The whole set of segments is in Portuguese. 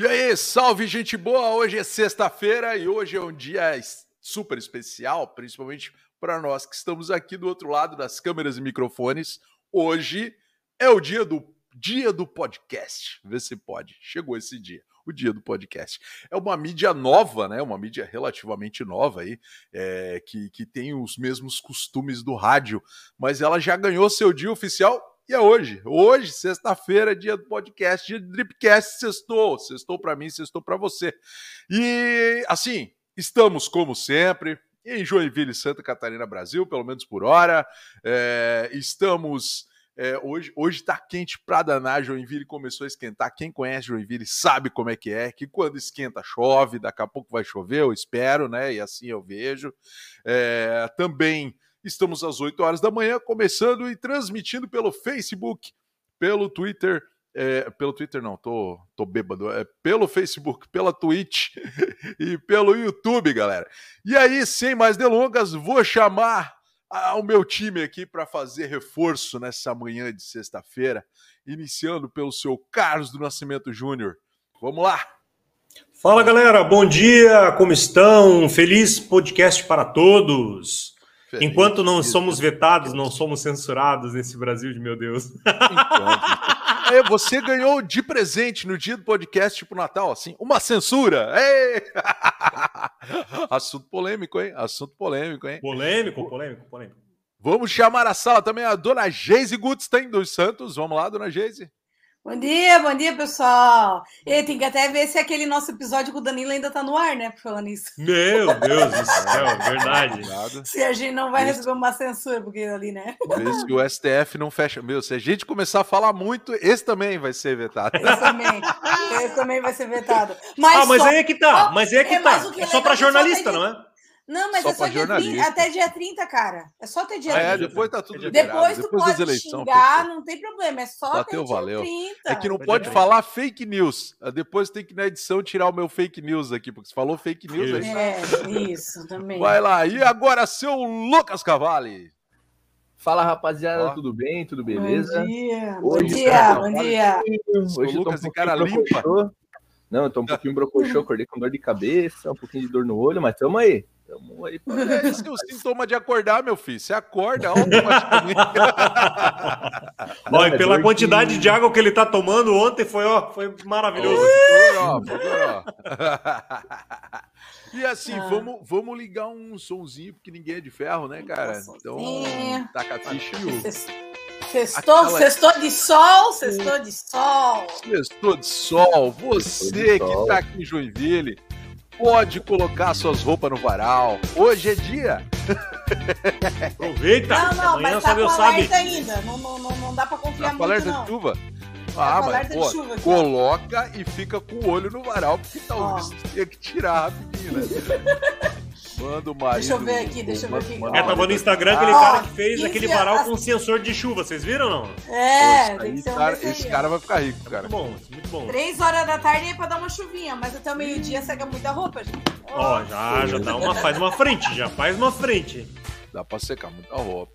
E aí, salve gente boa! Hoje é sexta-feira e hoje é um dia super especial, principalmente para nós que estamos aqui do outro lado das câmeras e microfones. Hoje é o dia do dia do podcast. Vê se pode. Chegou esse dia, o dia do podcast. É uma mídia nova, né? Uma mídia relativamente nova aí, é, que, que tem os mesmos costumes do rádio, mas ela já ganhou seu dia oficial e é hoje. Hoje, sexta-feira, dia do podcast, dia do Dripcast, sextou. Sextou para mim, sextou para você. E, assim, estamos, como sempre, em Joinville, Santa Catarina, Brasil, pelo menos por hora. É, estamos... É, hoje hoje está quente para danar. Joinville começou a esquentar. Quem conhece Joinville sabe como é que é. Que quando esquenta chove, daqui a pouco vai chover, eu espero, né? E assim eu vejo. É, também Estamos às 8 horas da manhã, começando e transmitindo pelo Facebook, pelo Twitter. É, pelo Twitter não, tô, tô bêbado. É pelo Facebook, pela Twitch e pelo YouTube, galera. E aí, sem mais delongas, vou chamar o meu time aqui para fazer reforço nessa manhã de sexta-feira, iniciando pelo seu Carlos do Nascimento Júnior. Vamos lá! Fala galera, bom dia, como estão? Feliz podcast para todos. Enquanto não somos vetados, não somos censurados nesse Brasil de meu Deus. É, você ganhou de presente no dia do podcast, tipo Natal, assim, uma censura. Ei! Assunto polêmico, hein? Assunto polêmico, hein? Polêmico, polêmico, polêmico. Vamos chamar a sala também a dona Geise Gutstein dos Santos. Vamos lá, dona Geise. Bom dia, bom dia, pessoal. E tem que até ver se aquele nosso episódio com o Danilo ainda tá no ar, né? Falando isso. Meu Deus do céu, verdade. Se a gente não vai receber uma censura, porque ali, né? Vê se o STF não fecha. Meu, se a gente começar a falar muito, esse também vai ser vetado. Esse também. Esse também vai ser vetado. Mas ah, mas só... aí é que tá. Mas aí é que é, tá. É só para jornalista, não é? Não, mas só é só dia 30, até dia 30, cara. É só até dia 30. É, depois tá tudo liberado. Depois tu depois pode eleição, xingar, não tem problema. É só Bateu, até valeu. dia 30. É que não pode falar fake news. Depois tem que na edição tirar o meu fake news aqui, porque você falou fake news aí. É, isso também. Vai lá. E agora, seu Lucas Cavalli. Fala rapaziada, Ó. tudo bem? Tudo beleza? Bom dia, bom dia, bom dia. Hoje eu tô um cara limpa. Não, eu tô um pouquinho brocochô, acordei com dor de cabeça, um pouquinho de dor no olho, mas tamo aí. Tamo aí pra... É esse é o sintoma de acordar, meu filho. Você acorda automaticamente. Olha, pela quantidade de... água que ele tá tomando ontem, foi, ó, foi maravilhoso. ó, E assim, ah. vamos, vamos ligar um sonzinho, porque ninguém é de ferro, né, cara? Então, taca a ficha e o. Sextou, Aquela... sextou de sol, sextou de sol. Sextou de sol. Você que tá aqui em Joinville, pode colocar suas roupas no varal. Hoje é dia. Aproveita. Não, não, mas tá com alerta ainda. Não, não, não, não dá pra confiar tá muito, alerta não. de chuva? Ah, mas pô, chuva, coloca e fica com o olho no varal, porque talvez oh. tenha que tirar rapidinho, né? Manda o marido. Deixa eu ver aqui, deixa eu ver aqui. É, tava no Instagram aquele ah, cara que fez aquele varal com sensor de chuva, vocês viram ou não? É, tem que ser um cara, Esse cara vai ficar rico, cara. Muito bom, muito bom. Três horas da tarde é pra dar uma chuvinha, mas até o meio-dia seca muita roupa, gente. Ó, oh, já, já dá uma, faz uma frente, já faz uma frente. Dá pra secar muita roupa.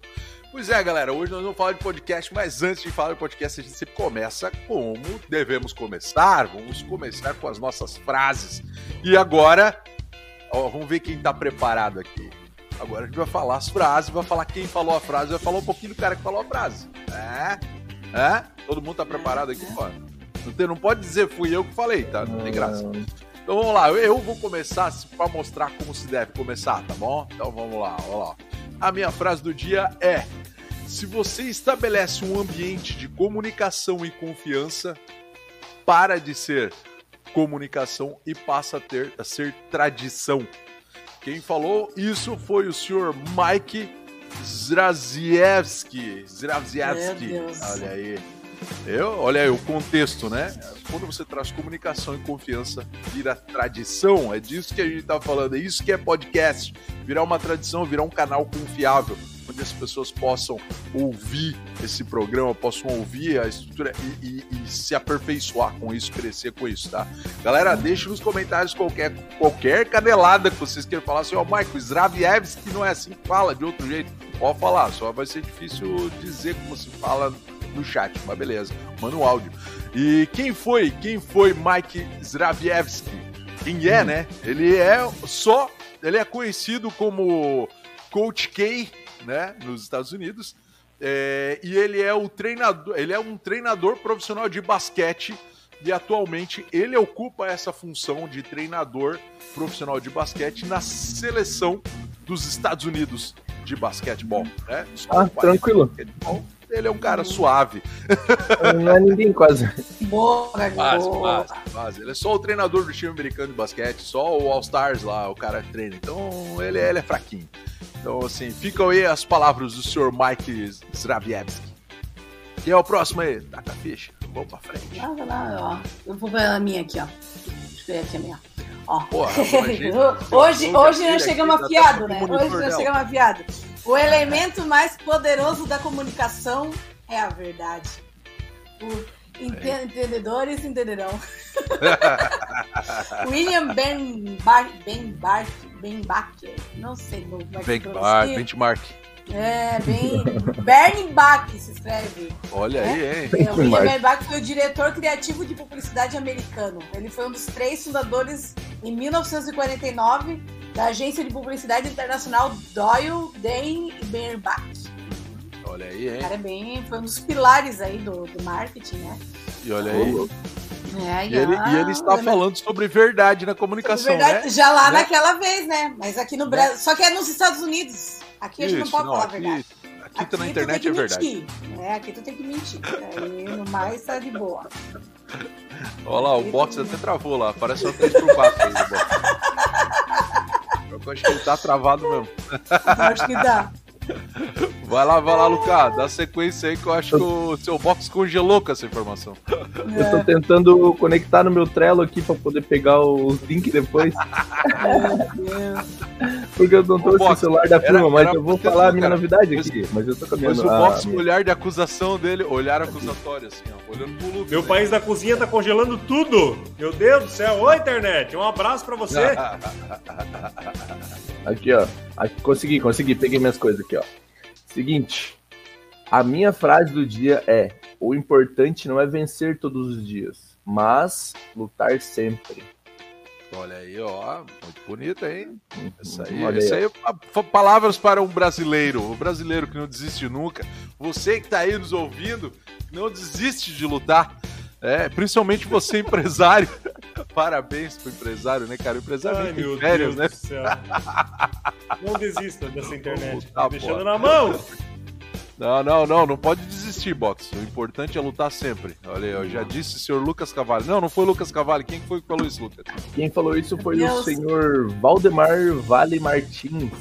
Pois é, galera, hoje nós vamos falar de podcast, mas antes de falar de podcast, a gente sempre começa como devemos começar. Vamos começar com as nossas frases. E agora, ó, vamos ver quem tá preparado aqui. Agora a gente vai falar as frases, vai falar quem falou a frase, vai falar um pouquinho do cara que falou a frase. É? É? Todo mundo tá preparado aqui, pô? Não, não pode dizer fui eu que falei, tá? Não tem graça. Então vamos lá, eu vou começar para mostrar como se deve começar, tá bom? Então vamos lá, vamos lá. A minha frase do dia é: se você estabelece um ambiente de comunicação e confiança, para de ser comunicação e passa a, ter, a ser tradição. Quem falou isso foi o senhor Mike Zraziewski. Zraziewski. Olha aí. Eu, olha aí o contexto, né? Quando você traz comunicação e confiança, vira tradição. É disso que a gente tá falando. É isso que é podcast. Virar uma tradição, virar um canal confiável onde as pessoas possam ouvir esse programa, possam ouvir a estrutura e, e, e se aperfeiçoar com isso, crescer com isso, tá? Galera, deixe nos comentários qualquer, qualquer canelada que vocês queiram falar assim, ó, Michael, Zravievski não é assim que fala, de outro jeito. Pode falar, só vai ser difícil dizer como se fala no chat, mas beleza, manda um áudio. E quem foi? Quem foi Mike Zravievski? Quem é, hum. né? Ele é só. Ele é conhecido como Coach K, né? Nos Estados Unidos. É, e ele é o treinador, ele é um treinador profissional de basquete e atualmente ele ocupa essa função de treinador profissional de basquete na seleção dos Estados Unidos de basquetebol. Né? Ah, tranquilo. Ele é um cara suave. Não é ninguém quase. Boa, quase, quase, quase. Ele é só o treinador do time americano de basquete, só o All-Stars lá, o cara treina. Então ele, ele é fraquinho. Então, assim, ficam aí as palavras do senhor Mike Zravievski. Quem é o próximo aí? Taca a ficha. Vamos pra frente. Ah, lá, ó. Eu vou ver a minha aqui, ó. Deixa eu ver aqui a minha. Ó. Porra, hoje hoje nós chegamos afiados, né? Hoje nós chegamos afiados. O elemento mais poderoso da comunicação é a verdade. O. Entendedores entenderão. William Ben, Bar ben, Bar ben Baker, não sei como é que ben Bar, Benchmark. É, bem. Bernbach se escreve. Olha né? aí, hein? É, o William Bernbach foi o diretor criativo de publicidade americano. Ele foi um dos três fundadores em 1949 da agência de publicidade internacional Doyle, Day e Bernbach. Olha aí, hein? O cara é bem, foi um dos pilares aí do, do marketing, né? E olha aí. É, e, ele, e ele está falando sobre verdade na comunicação, verdade, né? Já lá né? naquela vez, né? Mas aqui no Brasil, só que é nos Estados Unidos. Aqui Isso, a gente não pode não, falar aqui, a verdade. Aqui, aqui tá na internet é verdade. É, aqui tu tem que mentir. Aí no mais tá de boa. Olha lá, o box até travou lá. Parece uma 3x4 aí. Eu acho que ele tá travado mesmo. Acho que dá. Vai lá, vai lá, Lucas. Dá sequência aí que eu acho que o seu box congelou com essa informação. Eu tô tentando conectar no meu Trello aqui pra poder pegar os links depois. Porque eu não trouxe o celular da firma, mas eu vou falar a minha cara. novidade aqui. Mas eu tô caminhando. Mas o box, o olhar de acusação dele, olhar acusatório, assim, ó, olhando pro Lucas. Meu né? país da cozinha tá congelando tudo. Meu Deus do céu. Oi, internet. Um abraço pra você. Aqui, ó. Aqui, consegui, consegui. Peguei minhas coisas aqui, ó. Seguinte. A minha frase do dia é: o importante não é vencer todos os dias, mas lutar sempre. Olha aí, ó, muito bonita, hein? Isso aí, Olha isso aí, aí palavras para um brasileiro, o um brasileiro que não desiste nunca. Você que está aí nos ouvindo, não desiste de lutar. É, principalmente você, empresário. Parabéns pro empresário, né, cara? O empresário Ai, meu férias, Deus né? do céu. Não desista dessa internet. Tá deixando na mão. Não, não, não, não pode desistir, Box. O importante é lutar sempre. Olha, eu já disse o senhor Lucas Cavalli. Não, não foi Lucas Cavalli. Quem foi que falou isso, Lucas? Quem falou isso foi Deus. o senhor Valdemar Vale Martins.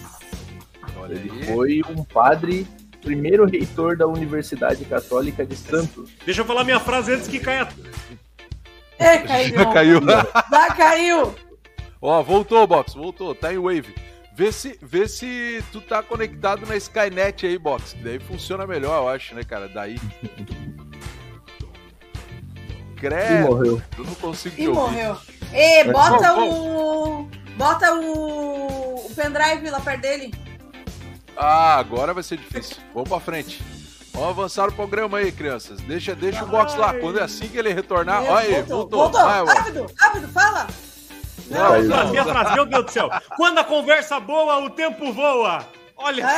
Olha Ele aí. foi um padre primeiro reitor da Universidade Católica de Santos. Deixa eu falar minha frase antes que caia. É, caiu. Já caiu. Já caiu. Ó, voltou, Box, voltou. Tá em Wave. Vê se, vê se tu tá conectado na Skynet aí, Box. Que daí funciona melhor, eu acho, né, cara? Daí. Credo. E morreu. Eu não consigo e morreu. E bota o. Bota o. O pendrive lá perto dele. Ah, agora vai ser difícil. Vamos pra frente. Vamos avançar o programa aí, crianças. Deixa, deixa o box lá. Quando é assim que ele retornar. Olha aí, voltou. Voltou. Vai, rápido, rápido, fala. Não, não, minha frase, meu Deus do céu. Quando a conversa boa, o tempo voa. Olha só.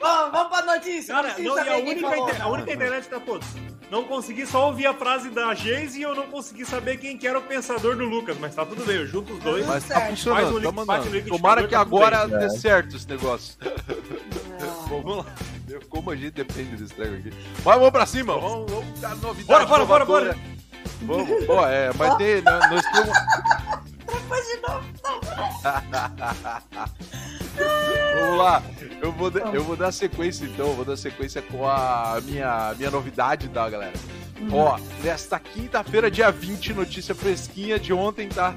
Vamos, vamos pra notícia. Cara, não, e a única, a única internet pra todos. Não consegui só ouvir a frase da Geise e eu não consegui saber quem que era o pensador do Lucas, mas tá tudo bem, eu junto os dois. Mas tá funcionando, tá mandando. Tomara que tá agora dê certo esse negócio. vamos lá. Como a gente depende desse treco aqui. Mas vamos pra cima, vamos, vamos dar novidade. Bora, bora, bora, bora. Vamos, ó, é, mas tem, nós temos... Depois de novo, Vamos lá, eu vou, eu vou dar sequência então, vou dar sequência com a minha, minha novidade, tá, galera? Uhum. Ó, nesta quinta-feira, dia 20, notícia fresquinha de ontem, tá?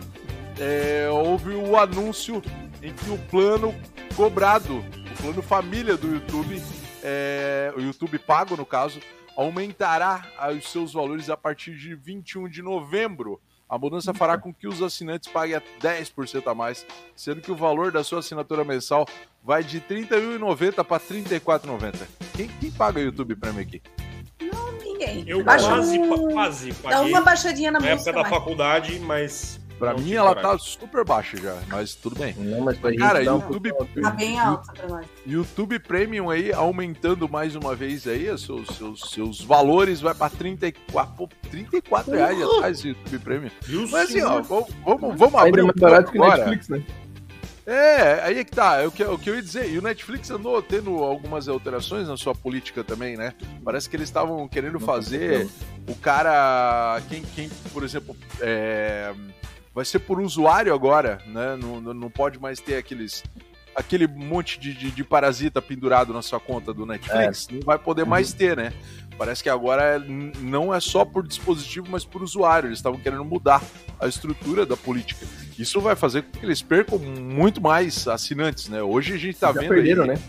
É, houve o anúncio em que o plano cobrado, o plano família do YouTube, é, o YouTube pago no caso, aumentará os seus valores a partir de 21 de novembro. A mudança fará com que os assinantes paguem 10% a mais, sendo que o valor da sua assinatura mensal vai de R$ 31,90 para R$ 34,90. Quem, quem paga o YouTube Premium aqui? Não, ninguém. Eu Baixa quase, um... quase paguei. Dá uma baixadinha na, na música. época da faculdade, mas Pra não mim, ela tá super baixa já, mas tudo bem. Não, mas pra Cara, YouTube. Tá bem alta pra nós. YouTube Premium aí, aumentando mais uma vez aí, os seus, seus, seus valores, vai pra 34, 34 reais uhum. atrás do YouTube Premium. Mas assim, ó, vamos, vamos, vamos abrir. Barato que Netflix, né? É, aí é que tá, é o que, é o que eu ia dizer. E o Netflix andou tendo algumas alterações na sua política também, né? Parece que eles estavam querendo fazer o cara. Quem, quem por exemplo, é, vai ser por usuário agora, né? Não, não pode mais ter aqueles aquele monte de, de, de parasita pendurado na sua conta do Netflix. É. Não vai poder mais uhum. ter, né? Parece que agora não é só por dispositivo, mas por usuário. Eles estavam querendo mudar a estrutura da política. Isso vai fazer com que eles percam muito mais assinantes, né? Hoje a gente tá Já vendo. Perderam, aí, né?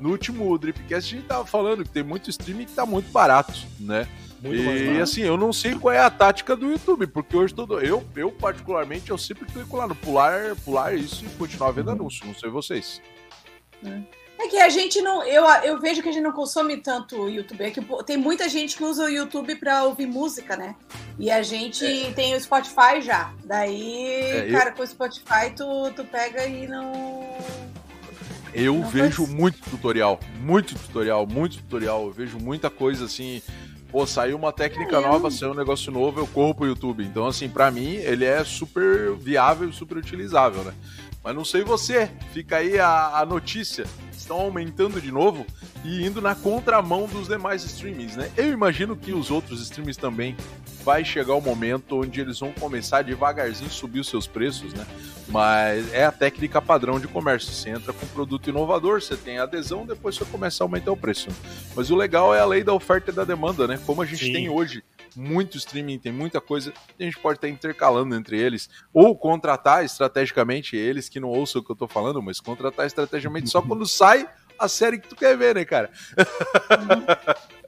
No último Dripcast a gente tava falando que tem muito streaming que tá muito barato, né? Muito e assim, eu não sei qual é a tática do YouTube, porque hoje todo. Eu, eu particularmente, eu sempre clico lá no pular, pular isso e continuar vendo uhum. anúncio. Não sei vocês. É. é que a gente não. Eu, eu vejo que a gente não consome tanto o YouTube. É que tem muita gente que usa o YouTube para ouvir música, né? E a gente é. tem o Spotify já. Daí, é, cara, eu... com o Spotify tu, tu pega e não. Eu não vejo faz... muito tutorial, muito tutorial, muito tutorial. Eu vejo muita coisa assim pô, saiu uma técnica nova, saiu um negócio novo, eu corro pro YouTube. Então, assim, para mim, ele é super viável e super utilizável, né? Mas não sei você, fica aí a, a notícia. Estão aumentando de novo e indo na contramão dos demais streamings, né? Eu imagino que os outros streamings também vai chegar o momento onde eles vão começar devagarzinho subir os seus preços, né? Mas é a técnica padrão de comércio. Você entra com um produto inovador, você tem adesão, depois você começa a aumentar o preço. Mas o legal é a lei da oferta e da demanda, né? Como a gente Sim. tem hoje muito streaming, tem muita coisa, a gente pode estar intercalando entre eles, ou contratar estrategicamente eles que não ouçam o que eu tô falando, mas contratar estrategicamente só quando sai a série que tu quer ver, né, cara?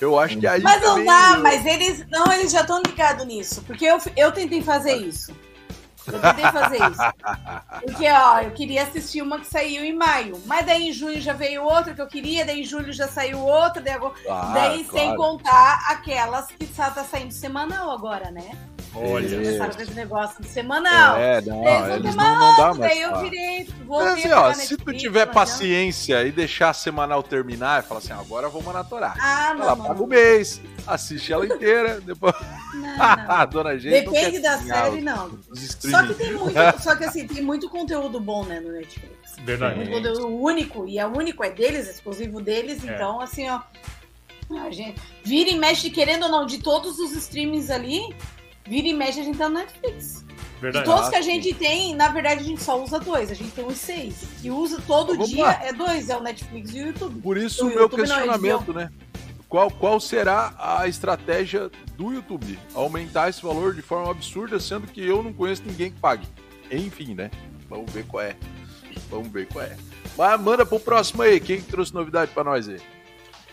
eu acho que aí. Mas não dá, mas eles. Não, eles já estão ligados nisso. Porque eu, eu tentei fazer isso. Eu tentei fazer isso. Porque, ó, eu queria assistir uma que saiu em maio. Mas daí em junho já veio outra que eu queria, daí em julho já saiu outra, daí, agora... ah, daí claro. sem contar aquelas que só tá saindo semanal agora, né? Olha. Eles começaram com esse negócio de semanal. É, não, eles não, não dá mais. Daí eu virei, assim, ó, se tu tiver paciência e deixar a semanal terminar e falar assim, agora vou maratorar. Ah, não. Ela paga o mês, assiste ela inteira, depois. Não, não. Dona Gente Depende da série, não. Só que tem muito, só que assim, tem muito conteúdo bom, né, no Netflix. Verdade. Tem muito conteúdo único, e é único, é deles, exclusivo deles, é. então assim, ó. A gente vira e mexe, querendo ou não, de todos os streamings ali, vira e mexe a gente tá no Netflix. Verdade. De todos que a gente tem, na verdade, a gente só usa dois. A gente tem uns seis. E usa todo dia lá. é dois, é o Netflix e o YouTube. Por isso o, meu YouTube questionamento, não, né? Qual, qual será a estratégia do YouTube? Aumentar esse valor de forma absurda, sendo que eu não conheço ninguém que pague. Enfim, né? Vamos ver qual é. Vamos ver qual é. Mas manda pro próximo aí. Quem que trouxe novidade para nós aí?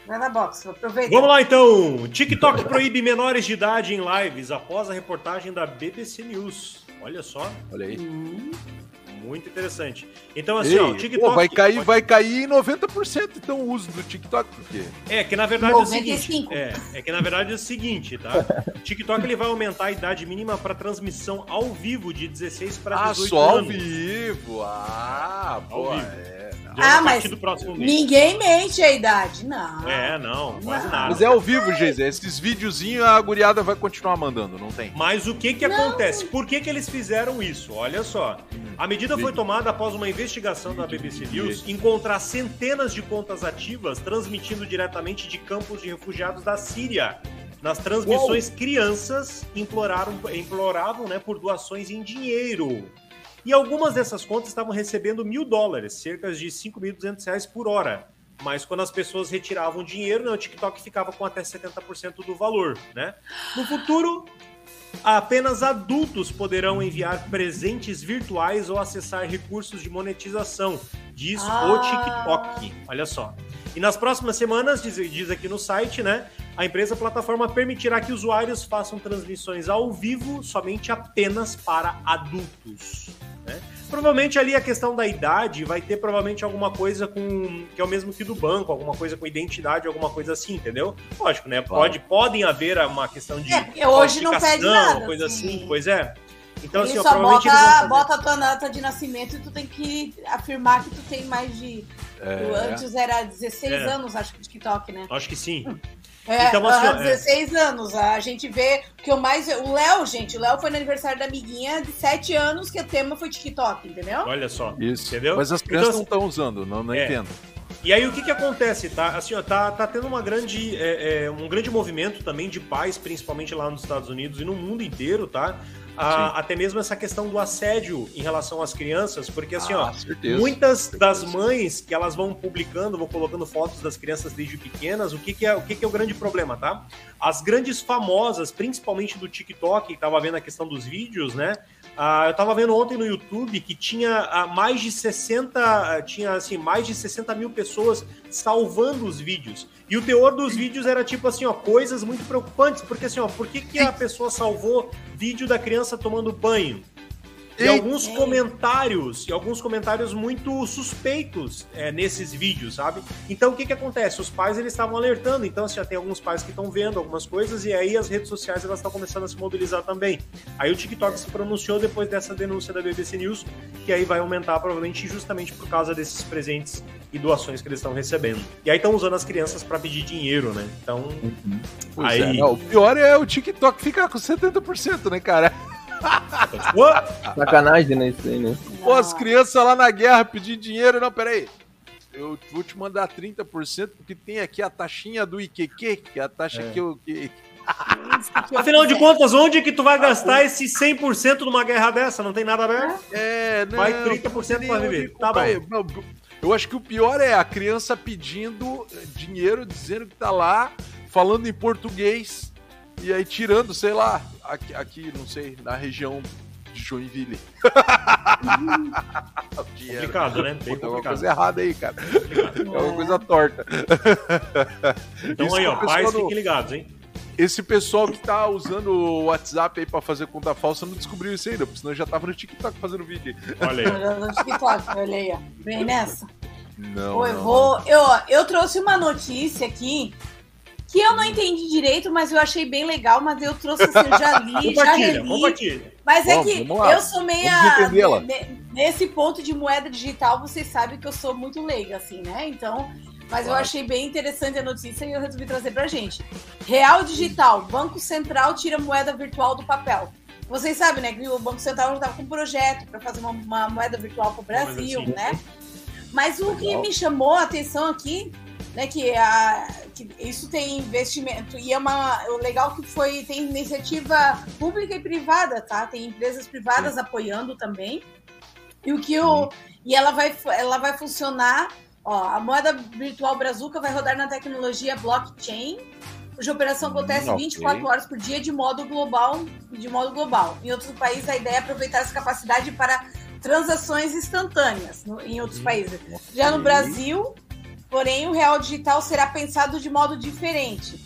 Vai na box, aproveita. Vamos lá então. TikTok proíbe menores de idade em lives após a reportagem da BBC News. Olha só. Olha aí. Hum. Muito interessante. Então, assim, Ei, ó, o TikTok. Pô, vai cair, pode... vai cair em 90% então o uso do TikTok, por quê? É que na verdade 95. é o seguinte. É, é que na verdade é o seguinte, tá? O TikTok ele vai aumentar a idade mínima para transmissão ao vivo de 16 para 18 ah, só anos. ao vivo. Ah, ao vivo. é. Ah, mas ninguém mente a idade, não. É, não, quase nada. Mas é ao vivo, Geise. Esses videozinhos a guriada vai continuar mandando, não tem. Mas o que que não. acontece? Por que que eles fizeram isso? Olha só. A medida foi tomada após uma investigação da BBC News encontrar centenas de contas ativas transmitindo diretamente de campos de refugiados da Síria. Nas transmissões, Uou. crianças imploraram, imploravam né, por doações em dinheiro. E algumas dessas contas estavam recebendo mil dólares, cerca de 5.200 reais por hora. Mas quando as pessoas retiravam dinheiro, né, o TikTok ficava com até 70% do valor, né? No futuro, apenas adultos poderão enviar presentes virtuais ou acessar recursos de monetização, diz ah. o TikTok. Olha só. E nas próximas semanas, diz, diz aqui no site, né? A empresa plataforma permitirá que usuários façam transmissões ao vivo somente apenas para adultos. Né? Provavelmente ali a questão da idade vai ter provavelmente alguma coisa com que é o mesmo que do banco, alguma coisa com identidade, alguma coisa assim, entendeu? Lógico, né? Claro. Pode, podem haver uma questão de é, hoje não pede nada, coisa assim, assim pois é. Então, assim, só bota, bota a tua data de nascimento e tu tem que afirmar que tu tem mais de. É. Antes era 16 é. anos, acho que, de TikTok, né? Acho que sim. É, então, assim, uh, 16 é. anos. A gente vê que o mais. O Léo, gente, o Léo foi no aniversário da amiguinha de 7 anos, que o tema foi TikTok, entendeu? Olha só. Isso. Entendeu? Mas as crianças então, não estão usando, não, não é. entendo. E aí o que que acontece, tá? Assim, ó, tá, tá tendo uma grande, é, é, um grande movimento também de pais, principalmente lá nos Estados Unidos e no mundo inteiro, tá? A, até mesmo essa questão do assédio em relação às crianças, porque assim, ah, ó, certeza, muitas certeza. das mães que elas vão publicando, vão colocando fotos das crianças desde pequenas, o que, que é o que, que é o grande problema, tá? As grandes famosas, principalmente do TikTok, tava vendo a questão dos vídeos, né? Ah, eu tava vendo ontem no YouTube que tinha ah, mais de 60, ah, tinha assim, mais de 60 mil pessoas salvando os vídeos. E o teor dos vídeos era tipo assim, ó, coisas muito preocupantes, porque assim, ó, por que, que a pessoa salvou vídeo da criança tomando banho? E alguns comentários, e alguns comentários muito suspeitos é, nesses vídeos, sabe? Então o que que acontece? Os pais eles estavam alertando, então assim, já tem alguns pais que estão vendo algumas coisas e aí as redes sociais elas estão começando a se mobilizar também. Aí o TikTok se pronunciou depois dessa denúncia da BBC News, que aí vai aumentar provavelmente justamente por causa desses presentes e doações que eles estão recebendo. E aí estão usando as crianças para pedir dinheiro, né? Então, uhum. aí... É, não, o pior é o TikTok ficar com 70%, né, cara? Sacanagem, né? Isso aí, né? Pô, as crianças lá na guerra pedindo dinheiro. Não, peraí. Eu vou te mandar 30% porque tem aqui a taxinha do IQQ, que é a taxa é. que eu. Que... Afinal de contas, onde que tu vai gastar esse 100% numa guerra dessa? Não tem nada aberto? É, não. Vai 30% para viver. Tá bom. Não, eu acho que o pior é a criança pedindo dinheiro, dizendo que tá lá, falando em português, e aí tirando, sei lá, aqui, aqui não sei, na região de Joinville. complicado, né? Bem Pô, tem alguma coisa errada aí, cara. É uma coisa torta. Então Isso aí, ó, pais, fiquem ligados, hein? Esse pessoal que tá usando o WhatsApp aí pra fazer conta falsa não descobriu isso ainda, porque senão já tava no TikTok fazendo vídeo. Olha aí. no TikTok, olha aí, ó. Vem nessa. Não. Pô, eu, não, vou, não. Eu, eu trouxe uma notícia aqui que eu não entendi direito, mas eu achei bem legal, mas eu trouxe assim, eu já li, já reli. Mas é que eu sou meia. Nesse ponto de moeda digital, vocês sabem que eu sou muito leiga, assim, né? Então. Mas claro. eu achei bem interessante a notícia e eu resolvi trazer pra gente. Real Digital, Banco Central tira moeda virtual do papel. Vocês sabem, né, que o Banco Central já estava com um projeto para fazer uma, uma, moeda virtual para o Brasil, assim, né? Mas o legal. que me chamou a atenção aqui né, que, a, que isso tem investimento e é uma o legal que foi tem iniciativa pública e privada, tá? Tem empresas privadas Sim. apoiando também. E o que o e ela vai ela vai funcionar, ó, a moeda virtual Brazuca vai rodar na tecnologia blockchain, cuja operação acontece okay. 24 horas por dia de modo global, de modo global. Em outros países a ideia é aproveitar essa capacidade para transações instantâneas no, em outros hum, países. Já no Brasil, Porém, o real digital será pensado de modo diferente,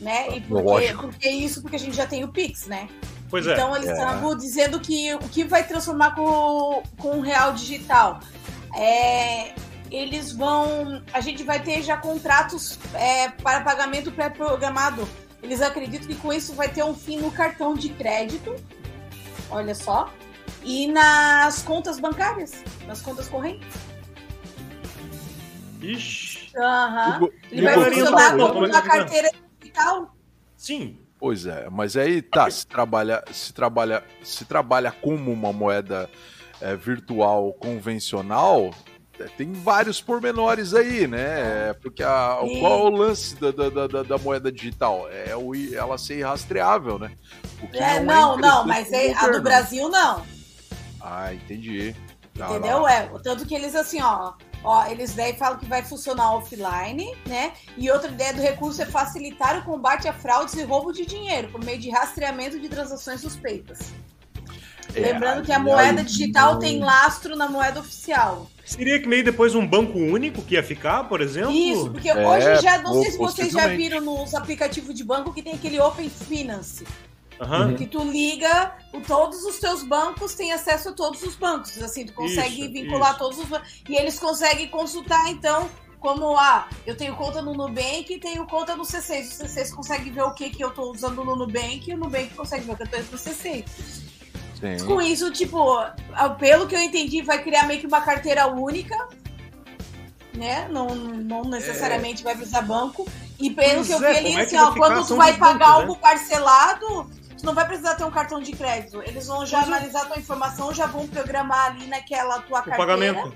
né? E porque, porque isso porque a gente já tem o Pix, né? Pois é. então, eles estavam é. dizendo que o que vai transformar com, com o real digital é eles vão. A gente vai ter já contratos é, para pagamento pré-programado. Eles acreditam que com isso vai ter um fim no cartão de crédito. Olha só. E nas contas bancárias, nas contas correntes. Ixi. Aham. Ele vai funcionar como uma carteira digital? Sim. Pois é, mas aí tá, se trabalha, se trabalha, se trabalha como uma moeda é, virtual convencional, é, tem vários pormenores aí, né? Porque a, qual é o lance da, da, da, da, moeda digital? É o, ela ser rastreável, né? É, não, não, não mas é, a do Brasil não. Ah, entendi. Tá Entendeu? É, tanto que eles assim, ó, Ó, eles daí falam que vai funcionar offline, né? E outra ideia do recurso é facilitar o combate a fraudes e roubo de dinheiro por meio de rastreamento de transações suspeitas. É, Lembrando que a moeda digital tem lastro na moeda oficial. Seria que meio depois um banco único que ia ficar, por exemplo? Isso, porque é, hoje já, não sei se vocês já viram nos aplicativos de banco que tem aquele Open Finance. Uhum. Que tu liga, todos os teus bancos têm acesso a todos os bancos. Assim, tu consegue isso, vincular isso. todos os bancos. E eles conseguem consultar, então, como ah, eu tenho conta no Nubank e tenho conta no C6. O C6 consegue ver o que, que eu estou usando no Nubank e o Nubank consegue ver o que eu estou usando no C6. Sim. Com isso, tipo, pelo que eu entendi, vai criar meio que uma carteira única, né? Não, não necessariamente é. vai precisar banco. E pelo pois que eu vi é, ali, é assim, ó, quando tu vai pagar né? algo parcelado, não vai precisar ter um cartão de crédito. Eles vão já pois é. analisar a tua informação, já vão programar ali naquela tua o carteira. Pagamento.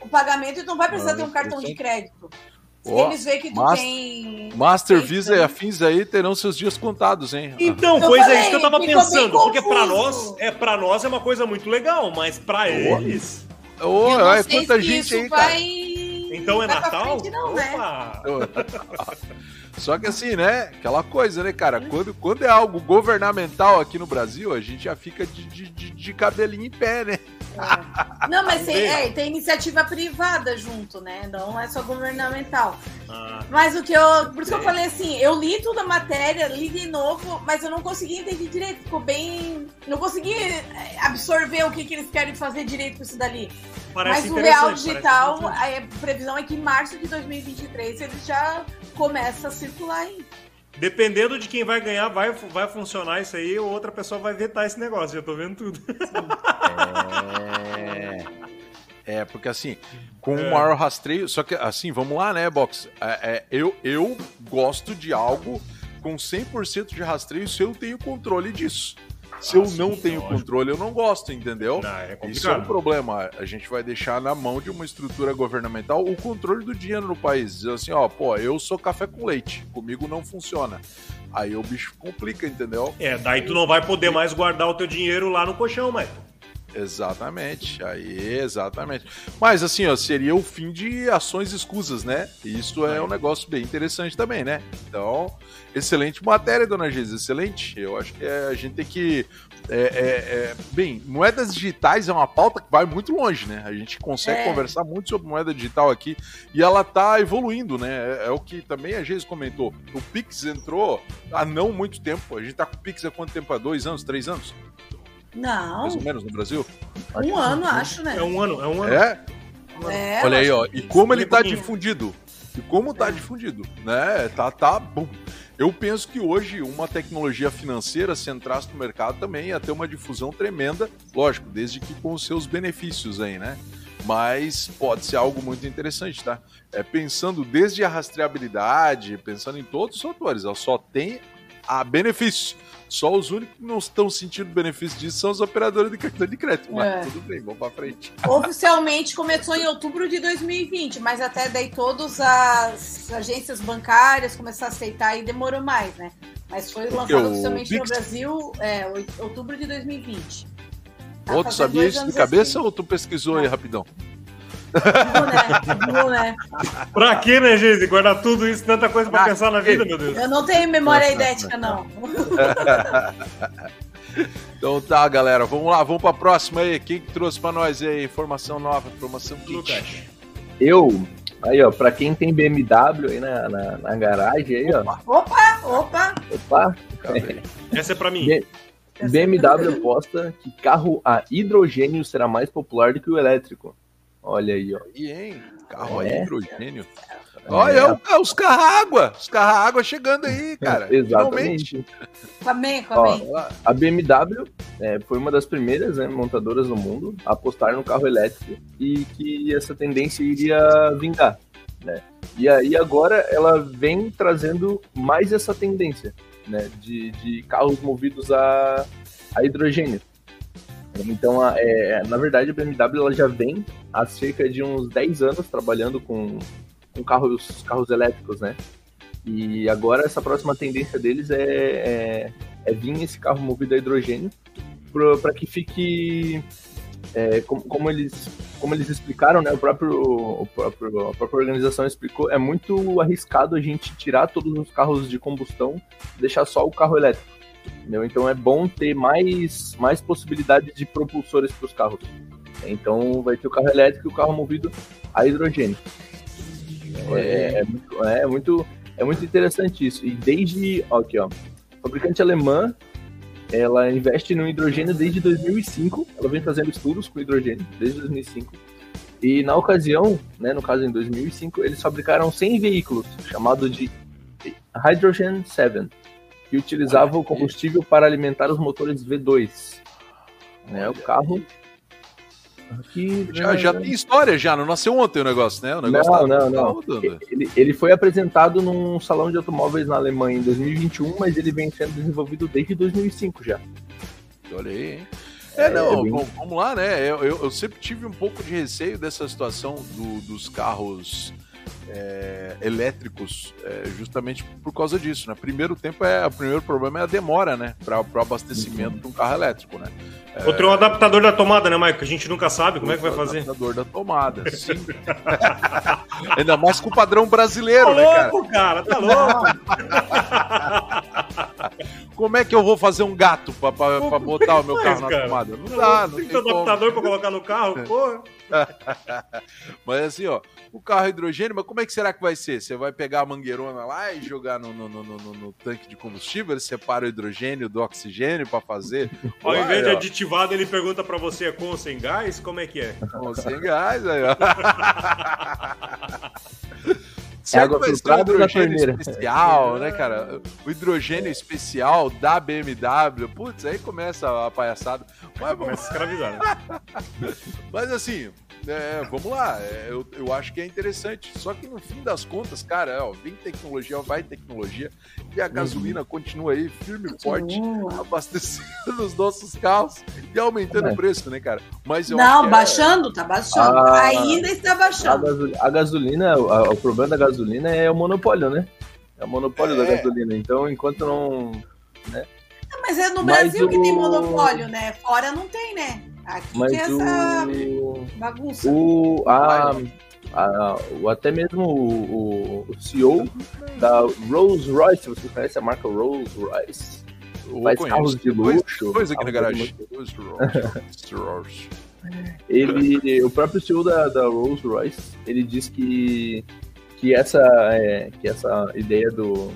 O pagamento e tu não vai precisar ah, ter um cartão de crédito. Oh, eles veem que tu Master, tem. Master Visa e afins aí terão seus dias contados, hein? Então, pois falei, é isso que eu tava pensando. Porque para nós, é para nós é uma coisa muito legal, mas para oh. eles. Oh, é quanta gente aí, vai... cara. Então é Natal? Frente, não, né? Só que assim, né? Aquela coisa, né, cara? Quando, quando é algo governamental aqui no Brasil, a gente já fica de, de, de cabelinho em pé, né? É. Não, mas tem, é, tem, iniciativa privada junto, né? Não é só governamental. Ah. Mas o que eu. Por isso que eu falei assim, eu li toda a matéria, li de novo, mas eu não consegui entender direito. Ficou bem. Não consegui é, absorver o que, que eles querem fazer direito com isso dali. Parece mas o Real Digital, a previsão é que em março de 2023 ele já começa a circular aí. Dependendo de quem vai ganhar, vai, vai funcionar isso aí, ou outra pessoa vai vetar esse negócio. Já tô vendo tudo. É, é porque assim, com o é. maior rastreio. Só que assim, vamos lá, né, Box? É, é, eu, eu gosto de algo com 100% de rastreio se eu tenho controle disso. Se eu não tenho controle, eu não gosto, entendeu? Não, é Isso é um problema. A gente vai deixar na mão de uma estrutura governamental o controle do dinheiro no país. Dizer assim, ó, pô, eu sou café com leite, comigo não funciona. Aí o bicho complica, entendeu? É, daí tu não vai poder mais guardar o teu dinheiro lá no colchão, mas. Exatamente, aí exatamente. Mas assim, ó, seria o fim de ações escusas, né? Isso é um negócio bem interessante também, né? Então, excelente matéria, dona Geisa, excelente. Eu acho que é, a gente tem que. É, é, é, bem, moedas digitais é uma pauta que vai muito longe, né? A gente consegue é. conversar muito sobre moeda digital aqui e ela tá evoluindo, né? É, é, o que também a Geisa comentou. O Pix entrou há não muito tempo. A gente tá com o Pix há quanto tempo? Há dois anos, três anos? Não. Mais ou menos no Brasil? Um ano, acho, né? É um ano, é um ano. É? é Olha aí, ó. E como ele tá difundido. E como tá é. difundido, né? Tá, tá bom. Eu penso que hoje uma tecnologia financeira, se entrasse no mercado, também ia ter uma difusão tremenda, lógico, desde que com os seus benefícios aí, né? Mas pode ser algo muito interessante, tá? É, pensando desde a rastreabilidade, pensando em todos os fatores, ela só tem a benefício. Só os únicos que não estão sentindo benefício disso são os operadores de cartão de crédito. Mas é. tudo bem, vamos pra frente. Oficialmente começou em outubro de 2020, mas até daí todas as agências bancárias começaram a aceitar e demorou mais, né? Mas foi lançado oficialmente no Brasil é, outubro de 2020. Tá Outro sabia isso de cabeça assim. ou tu pesquisou aí rapidão? Né? Pra que, né, gente? Guardar tudo isso, tanta coisa pra, pra pensar na vida, meu Deus. Eu não tenho memória idética, não. então tá, galera. Vamos lá, vamos pra próxima aí. Quem que trouxe pra nós aí? Informação nova, informação kit. Eu, Aí, ó, pra quem tem BMW aí na, na, na garagem, aí, ó. Opa, opa! Opa! Essa é pra mim. BMW aposta que carro a hidrogênio será mais popular do que o elétrico. Olha aí, ó. E hein? Carro é. a hidrogênio. É. Olha é. os carros água, os carros água chegando aí, cara. Exatamente. Amém, amém. A BMW é, foi uma das primeiras né, montadoras no mundo a apostar no carro elétrico e que essa tendência iria vingar. Né? E aí agora ela vem trazendo mais essa tendência né, de, de carros movidos a, a hidrogênio. Então, é, na verdade, a BMW ela já vem há cerca de uns 10 anos trabalhando com, com carros, carros elétricos, né? E agora essa próxima tendência deles é, é, é vir esse carro movido a hidrogênio para que fique é, como, como, eles, como eles explicaram, né, o próprio, o próprio, a própria organização explicou, é muito arriscado a gente tirar todos os carros de combustão deixar só o carro elétrico. Entendeu? Então é bom ter mais, mais possibilidade de propulsores para os carros. Então vai ter o carro elétrico e o carro movido a hidrogênio. É, é, muito, é, muito, é muito interessante isso. E desde. Ó, aqui, ó. Fabricante alemã ela investe no hidrogênio desde 2005. Ela vem fazendo estudos com hidrogênio desde 2005. E na ocasião, né, no caso em 2005, eles fabricaram 100 veículos, chamado de Hydrogen 7, que utilizavam o combustível para alimentar os motores V2. Né, o carro Aqui, já, já tem história, já. Não nasceu ontem o negócio, né? O negócio não, tá, não, não. ele, ele foi apresentado num salão de automóveis na Alemanha em 2021, mas ele vem sendo desenvolvido desde 2005 já. Olha aí, hein? É, não, é bem... vamos lá, né? Eu, eu, eu, sempre tive um pouco de receio dessa situação do, dos carros é, elétricos, é, justamente por causa disso, né? Primeiro tempo é, o primeiro problema é a demora, né? Para o abastecimento de um carro elétrico, né? É... Outro é o adaptador da tomada, né, Mike? A gente nunca sabe como é que vai fazer. Adaptador da tomada, sim. Ainda mais com o padrão brasileiro, tá né, cara? louco, cara? Tá louco? como é que eu vou fazer um gato pra, pra, pra botar o meu carro na tomada? Não dá, não tem, tem adaptador pra colocar no carro, porra. Mas assim, ó, o carro hidrogênio, mas como é que será que vai ser? Você vai pegar a mangueirona lá e jogar no, no, no, no, tanque de combustível, ele separa o hidrogênio do oxigênio para fazer? Ao Uai, invés de aditivado, ele pergunta para você é com ou sem gás? Como é que é? Com sem gás, aí, ó. É água filtrada da torneira. especial, né, cara? O hidrogênio especial da BMW. Putz, aí começa a palhaçada. Mas, começa a escravizar, né? Mas assim, é, vamos lá, é, eu, eu acho que é interessante. Só que no fim das contas, cara, ó, vem tecnologia, vai tecnologia, e a uhum. gasolina continua aí firme e forte, abastecendo os nossos carros e aumentando é. o preço, né, cara? Mas Não, é baixando, tá baixando. A... Ainda está baixando. A, gasolina, a, o problema da gasolina é o monopólio, né? É o monopólio da é. gasolina. Então, enquanto não. Né? Mas é no Brasil que tem monopólio, né? Fora não tem, né? Aqui Mas tem essa o... bagunça. O, a, a, o, até mesmo o, o, CEO da Rolls Royce, você conhece a marca Rolls Royce? Faz conheço. carros de luxo. Dois aqui na garagem. ele, o próprio CEO da, da Rolls Royce, ele diz que, que, essa, é, que essa ideia do,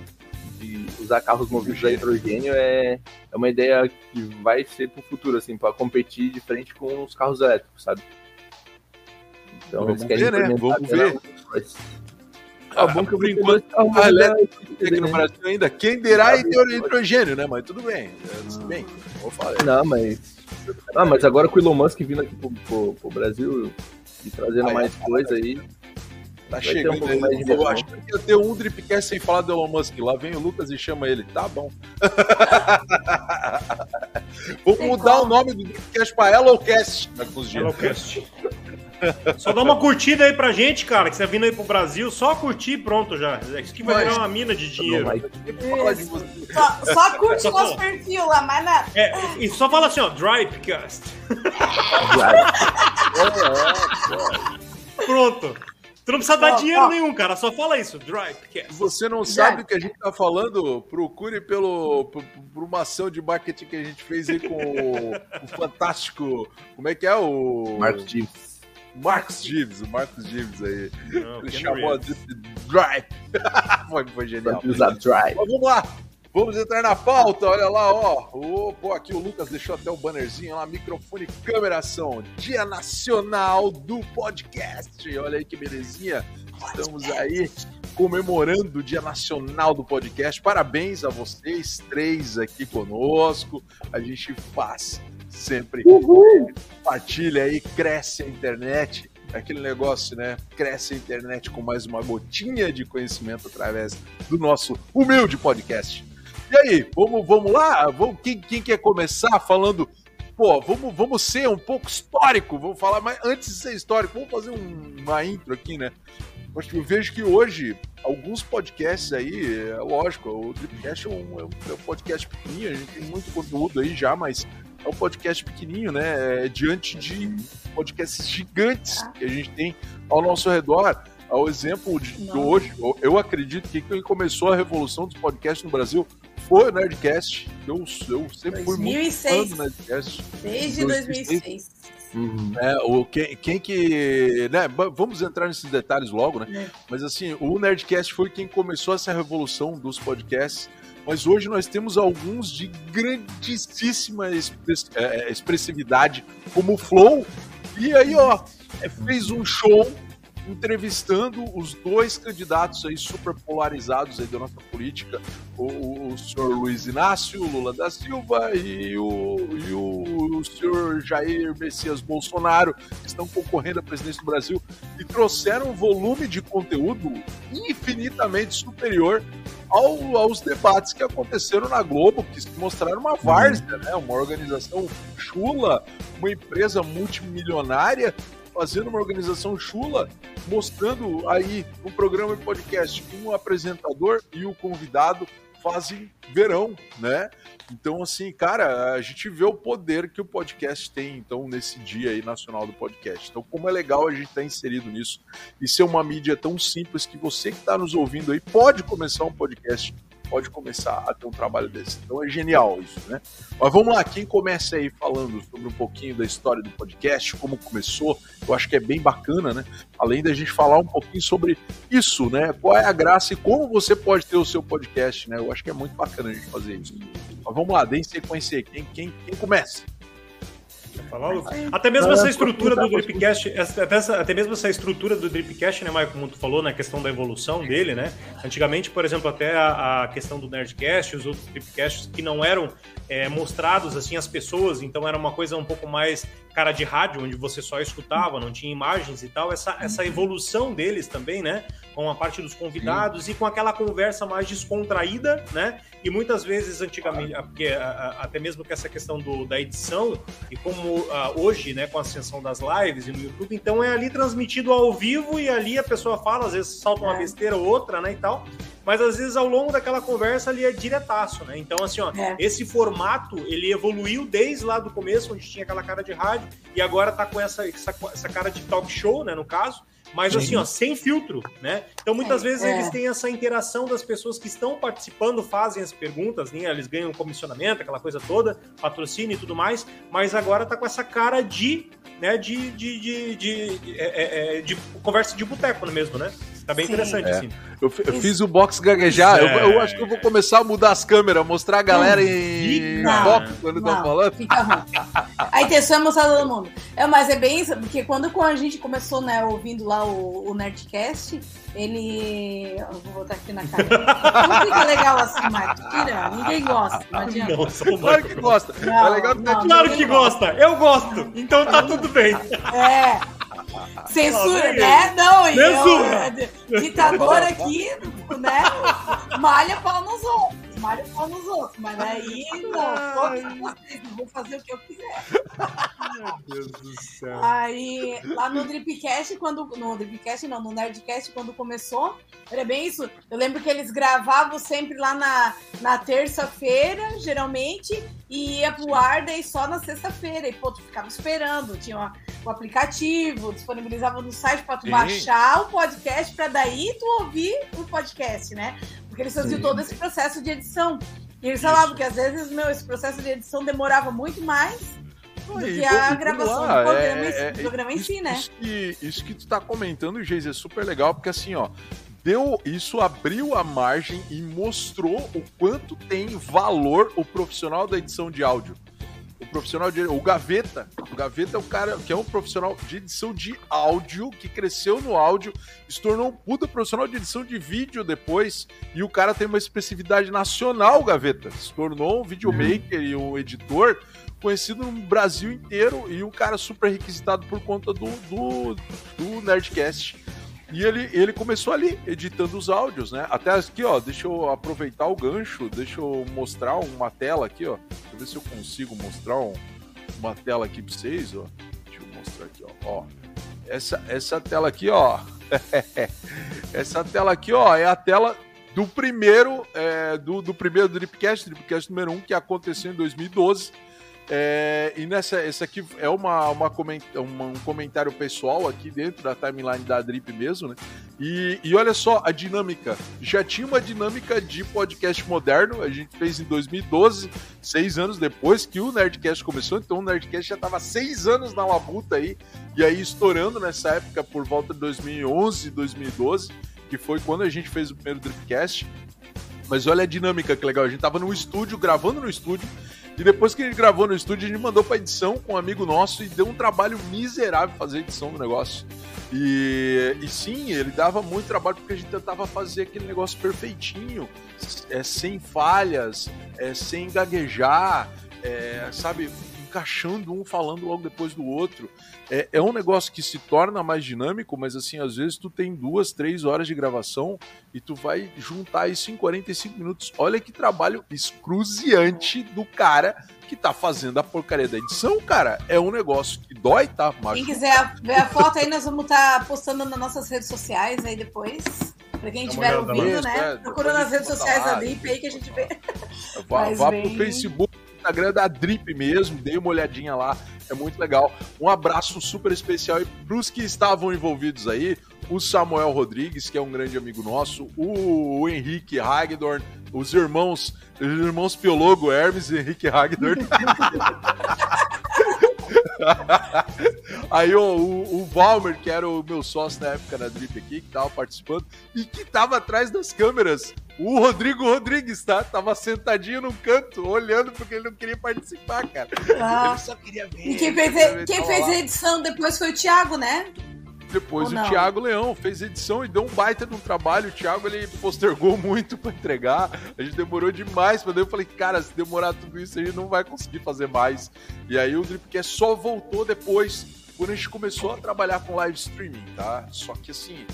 de usar carros movidos a hidrogênio é, é uma ideia que vai ser pro futuro, assim, para competir de frente com os carros elétricos, sabe? Então, Vamos ver, né? Vamos ver. Ah, bom que por enquanto a elétrica aqui no Brasil ainda. Quem dirá hidrogênio, né? Mas tudo bem. Tudo bem. Vou falar. Não, mas. Ah, mas agora com o Elon Musk vindo aqui pro, pro, pro Brasil e trazendo mais coisa aí. Tá Vai chegando. Um aí, eu acho que ia ter um Dripcast sem falar do Elon Musk. Lá vem o Lucas e chama ele. Tá bom. Vou mudar o nome do Dripcast pra Elocast. Elocast. Só dá uma curtida aí pra gente, cara, que você tá vindo aí pro Brasil, só curtir pronto já. Isso aqui vai virar uma mina de dinheiro. Só, só curte o nosso perfil lá, mais nada. É, e só fala assim, ó, Dripcast. Pronto. Tu não precisa dar dinheiro nenhum, cara. Só fala isso. Drive. Você não sabe o que a gente tá falando? Procure pelo, por, por, uma ação de marketing que a gente fez aí com o, o fantástico. Como é que é o. Marcos Gibbs. Marcos Gibbs, o Marcos Gibbs aí. Não, Ele chamou de Drive. foi, foi genial. Usar Drive. Mas vamos lá. Vamos entrar na pauta, olha lá, ó. Oh, pô, aqui o Lucas deixou até o bannerzinho lá, microfone câmera ação. Dia Nacional do Podcast. Olha aí que belezinha. Estamos aí comemorando o Dia Nacional do Podcast. Parabéns a vocês três aqui conosco. A gente faz sempre. Uhul. Compartilha aí, cresce a internet aquele negócio, né? Cresce a internet com mais uma gotinha de conhecimento através do nosso humilde podcast. E aí, vamos, vamos lá? Vamos, quem, quem quer começar falando? Pô, vamos, vamos ser um pouco histórico, vamos falar, mas antes de ser histórico, vamos fazer um, uma intro aqui, né? Eu vejo que hoje, alguns podcasts aí, é lógico, o Dripcast é um, é um podcast pequenininho, a gente tem muito conteúdo aí já, mas é um podcast pequenininho, né? É, diante de podcasts gigantes que a gente tem ao nosso redor. Ao exemplo de, hoje, eu acredito que quem começou a revolução dos podcasts no Brasil foi o Nerdcast. Eu, eu sempre 2006. fui muito fã do Nerdcast. Desde 2006. 2006. Uhum. É, o, quem, quem que. Né, vamos entrar nesses detalhes logo, né? É. Mas assim, o Nerdcast foi quem começou essa revolução dos podcasts. mas hoje nós temos alguns de grandíssima é, expressividade, como o Flow. E aí, ó, fez um show entrevistando os dois candidatos aí super polarizados aí da nossa política, o, o senhor Luiz Inácio Lula da Silva e o, e o, o senhor Jair Messias Bolsonaro, que estão concorrendo à presidência do Brasil, e trouxeram um volume de conteúdo infinitamente superior ao, aos debates que aconteceram na Globo, que se mostraram uma várzea, né? uma organização chula, uma empresa multimilionária fazendo uma organização chula, mostrando aí um programa de podcast um apresentador e o convidado fazem verão, né? Então, assim, cara, a gente vê o poder que o podcast tem, então, nesse dia aí nacional do podcast. Então, como é legal a gente estar tá inserido nisso e ser uma mídia tão simples que você que está nos ouvindo aí pode começar um podcast pode começar a ter um trabalho desse. Então é genial isso, né? Mas vamos lá, quem começa aí falando sobre um pouquinho da história do podcast, como começou, eu acho que é bem bacana, né? Além da gente falar um pouquinho sobre isso, né? Qual é a graça e como você pode ter o seu podcast, né? Eu acho que é muito bacana a gente fazer isso. Mas vamos lá, deem sequência aí. Quem, quem, quem começa? Falar, até mesmo essa estrutura do Dripcast, até, essa, até mesmo essa estrutura do Dripcast, né, Maicon, como tu falou, na né, questão da evolução dele, né? Antigamente, por exemplo, até a, a questão do Nerdcast, os outros Dripcasts que não eram é, mostrados assim às pessoas, então era uma coisa um pouco mais cara de rádio, onde você só escutava, não tinha imagens e tal. Essa, essa evolução deles também, né? Com a parte dos convidados Sim. e com aquela conversa mais descontraída, né? E muitas vezes, antigamente, porque até mesmo com essa questão do, da edição, e como hoje, né, com a ascensão das lives e no YouTube, então é ali transmitido ao vivo e ali a pessoa fala, às vezes salta uma é. besteira ou outra, né, e tal mas às vezes ao longo daquela conversa ali é diretaço, né? Então, assim, ó, é. esse formato ele evoluiu desde lá do começo, onde tinha aquela cara de rádio, e agora tá com essa, essa, essa cara de talk show, né, no caso. Mas Sim. assim, ó, sem filtro, né? Então muitas é, vezes é. eles têm essa interação das pessoas que estão participando, fazem as perguntas, né? Eles ganham comissionamento, aquela coisa toda, patrocínio e tudo mais, mas agora tá com essa cara de, né, de, de, de, de, de, é, é, é de conversa de boteco mesmo, né? Tá bem Sim. interessante, é. assim. Eu, eu fiz o box gaguejar. É. Eu, eu, acho que eu vou começar a mudar as câmeras, mostrar a galera não, em não, foco quando estão falando. Fica ruim. A intenção é mostrar todo mundo. É, mas é bem isso, porque quando a gente começou, né, ouvindo lá o, o Nerdcast, ele. Eu vou botar aqui na cara. Não fica legal assim, Marcos. Tira, ninguém gosta. Não adianta. Não, claro que gosta. Não, é legal que não, Claro que gosta. Eu gosto. Então tá tudo bem. É. Censura, né? Não, Censura. eu, ditador aqui, né? Malha pau nos outros malha pau nos outros, mas aí não, vou fazer o que eu quiser. Meu Deus do céu. Aí, lá no Dripcast, quando. No Dripcast, não, no Nerdcast, quando começou, era bem isso. Eu lembro que eles gravavam sempre lá na, na terça-feira, geralmente, e ia pro ar daí só na sexta-feira. E, pô, tu ficava esperando, tinha o aplicativo, disponibilizava no site pra tu Sim. baixar o podcast, pra daí tu ouvir o podcast, né? Porque eles faziam Sim. todo esse processo de edição. E eles falavam que às vezes, meu, esse processo de edição demorava muito mais do que a gravação lá, do programa, é, é, programa em si, né? Isso que, isso que tu tá comentando, Geis, é super legal, porque assim, ó, deu isso abriu a margem e mostrou o quanto tem valor o profissional da edição de áudio profissional de. O Gaveta. O Gaveta é o cara que é um profissional de edição de áudio, que cresceu no áudio, se tornou um puta profissional de edição de vídeo depois. E o cara tem uma expressividade nacional, Gaveta. Se tornou um videomaker uhum. e um editor conhecido no Brasil inteiro e um cara super requisitado por conta do, do, do Nerdcast. E ele, ele começou ali, editando os áudios, né? Até aqui, ó, deixa eu aproveitar o gancho, deixa eu mostrar uma tela aqui, ó. Deixa eu ver se eu consigo mostrar um, uma tela aqui pra vocês, ó. Deixa eu mostrar aqui, ó. ó. Essa, essa tela aqui, ó. essa tela aqui, ó, é a tela do primeiro, é, do, do primeiro Dripcast, Dripcast número 1, que aconteceu em 2012 é, e nessa, essa aqui é uma, uma, uma, um comentário pessoal aqui dentro da timeline da Drip mesmo, né? E, e olha só a dinâmica. Já tinha uma dinâmica de podcast moderno, a gente fez em 2012, seis anos depois que o Nerdcast começou, então o Nerdcast já estava seis anos na labuta aí, e aí estourando nessa época por volta de 2011, 2012, que foi quando a gente fez o primeiro Dripcast. Mas olha a dinâmica que legal. A gente tava no estúdio, gravando no estúdio, e depois que a gente gravou no estúdio, a gente mandou pra edição com um amigo nosso e deu um trabalho miserável fazer a edição do negócio. E, e sim, ele dava muito trabalho porque a gente tentava fazer aquele negócio perfeitinho, é, sem falhas, é, sem gaguejar, é, sabe? Encaixando um falando logo depois do outro. É, é um negócio que se torna mais dinâmico, mas assim, às vezes tu tem duas, três horas de gravação e tu vai juntar isso em 45 minutos. Olha que trabalho excruciante do cara que tá fazendo a porcaria da edição, cara. É um negócio que dói, tá? Machuca. Quem quiser ver a foto aí, nós vamos estar tá postando nas nossas redes sociais aí depois. Pra quem estiver ouvindo, né? É, Procura nas redes sociais da Drip aí que a gente vê. Vá, vá bem... pro Facebook, Instagram da Drip mesmo, dê uma olhadinha lá é muito legal. Um abraço super especial para os que estavam envolvidos aí, o Samuel Rodrigues, que é um grande amigo nosso, o, o Henrique Hagdorn, os irmãos, os irmãos Piologo Hermes e Henrique Hagdorn. Aí o, o, o, Valmer, que era o meu sócio na época na Drip aqui, que tava participando, e que tava atrás das câmeras. O Rodrigo Rodrigues, tá? Tava sentadinho num canto, olhando porque ele não queria participar, cara. Ah. Ele só queria ver. E quem fez, quem fez a edição depois foi o Thiago, né? Depois Ou o não? Thiago Leão fez edição e deu um baita de um trabalho. O Thiago ele postergou muito para entregar. A gente demorou demais. Mas eu falei, cara, se demorar tudo isso, a gente não vai conseguir fazer mais. E aí o Dripcast só voltou depois, quando a gente começou a trabalhar com live streaming, tá? Só que assim,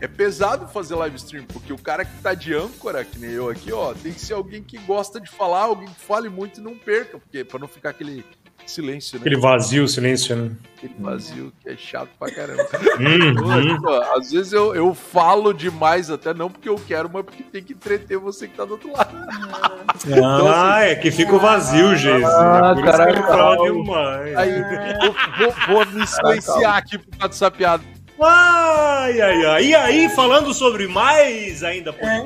é pesado fazer live stream, porque o cara que tá de âncora, que nem eu aqui, ó, tem que ser alguém que gosta de falar, alguém que fale muito e não perca, porque para não ficar aquele silêncio, né? Aquele vazio, silêncio, né? Aquele vazio que é chato pra caramba. Uhum. Às vezes eu, eu falo demais, até não porque eu quero, mas porque tem que entreter você que tá do outro lado. Ah, então, assim, é que fica o vazio, ah, Jesus. Ah, é caraca. demais. Aí, vou, vou, vou me silenciar aqui por causa dessa piada. Ai, ai, ai. E aí, falando sobre mais ainda. É.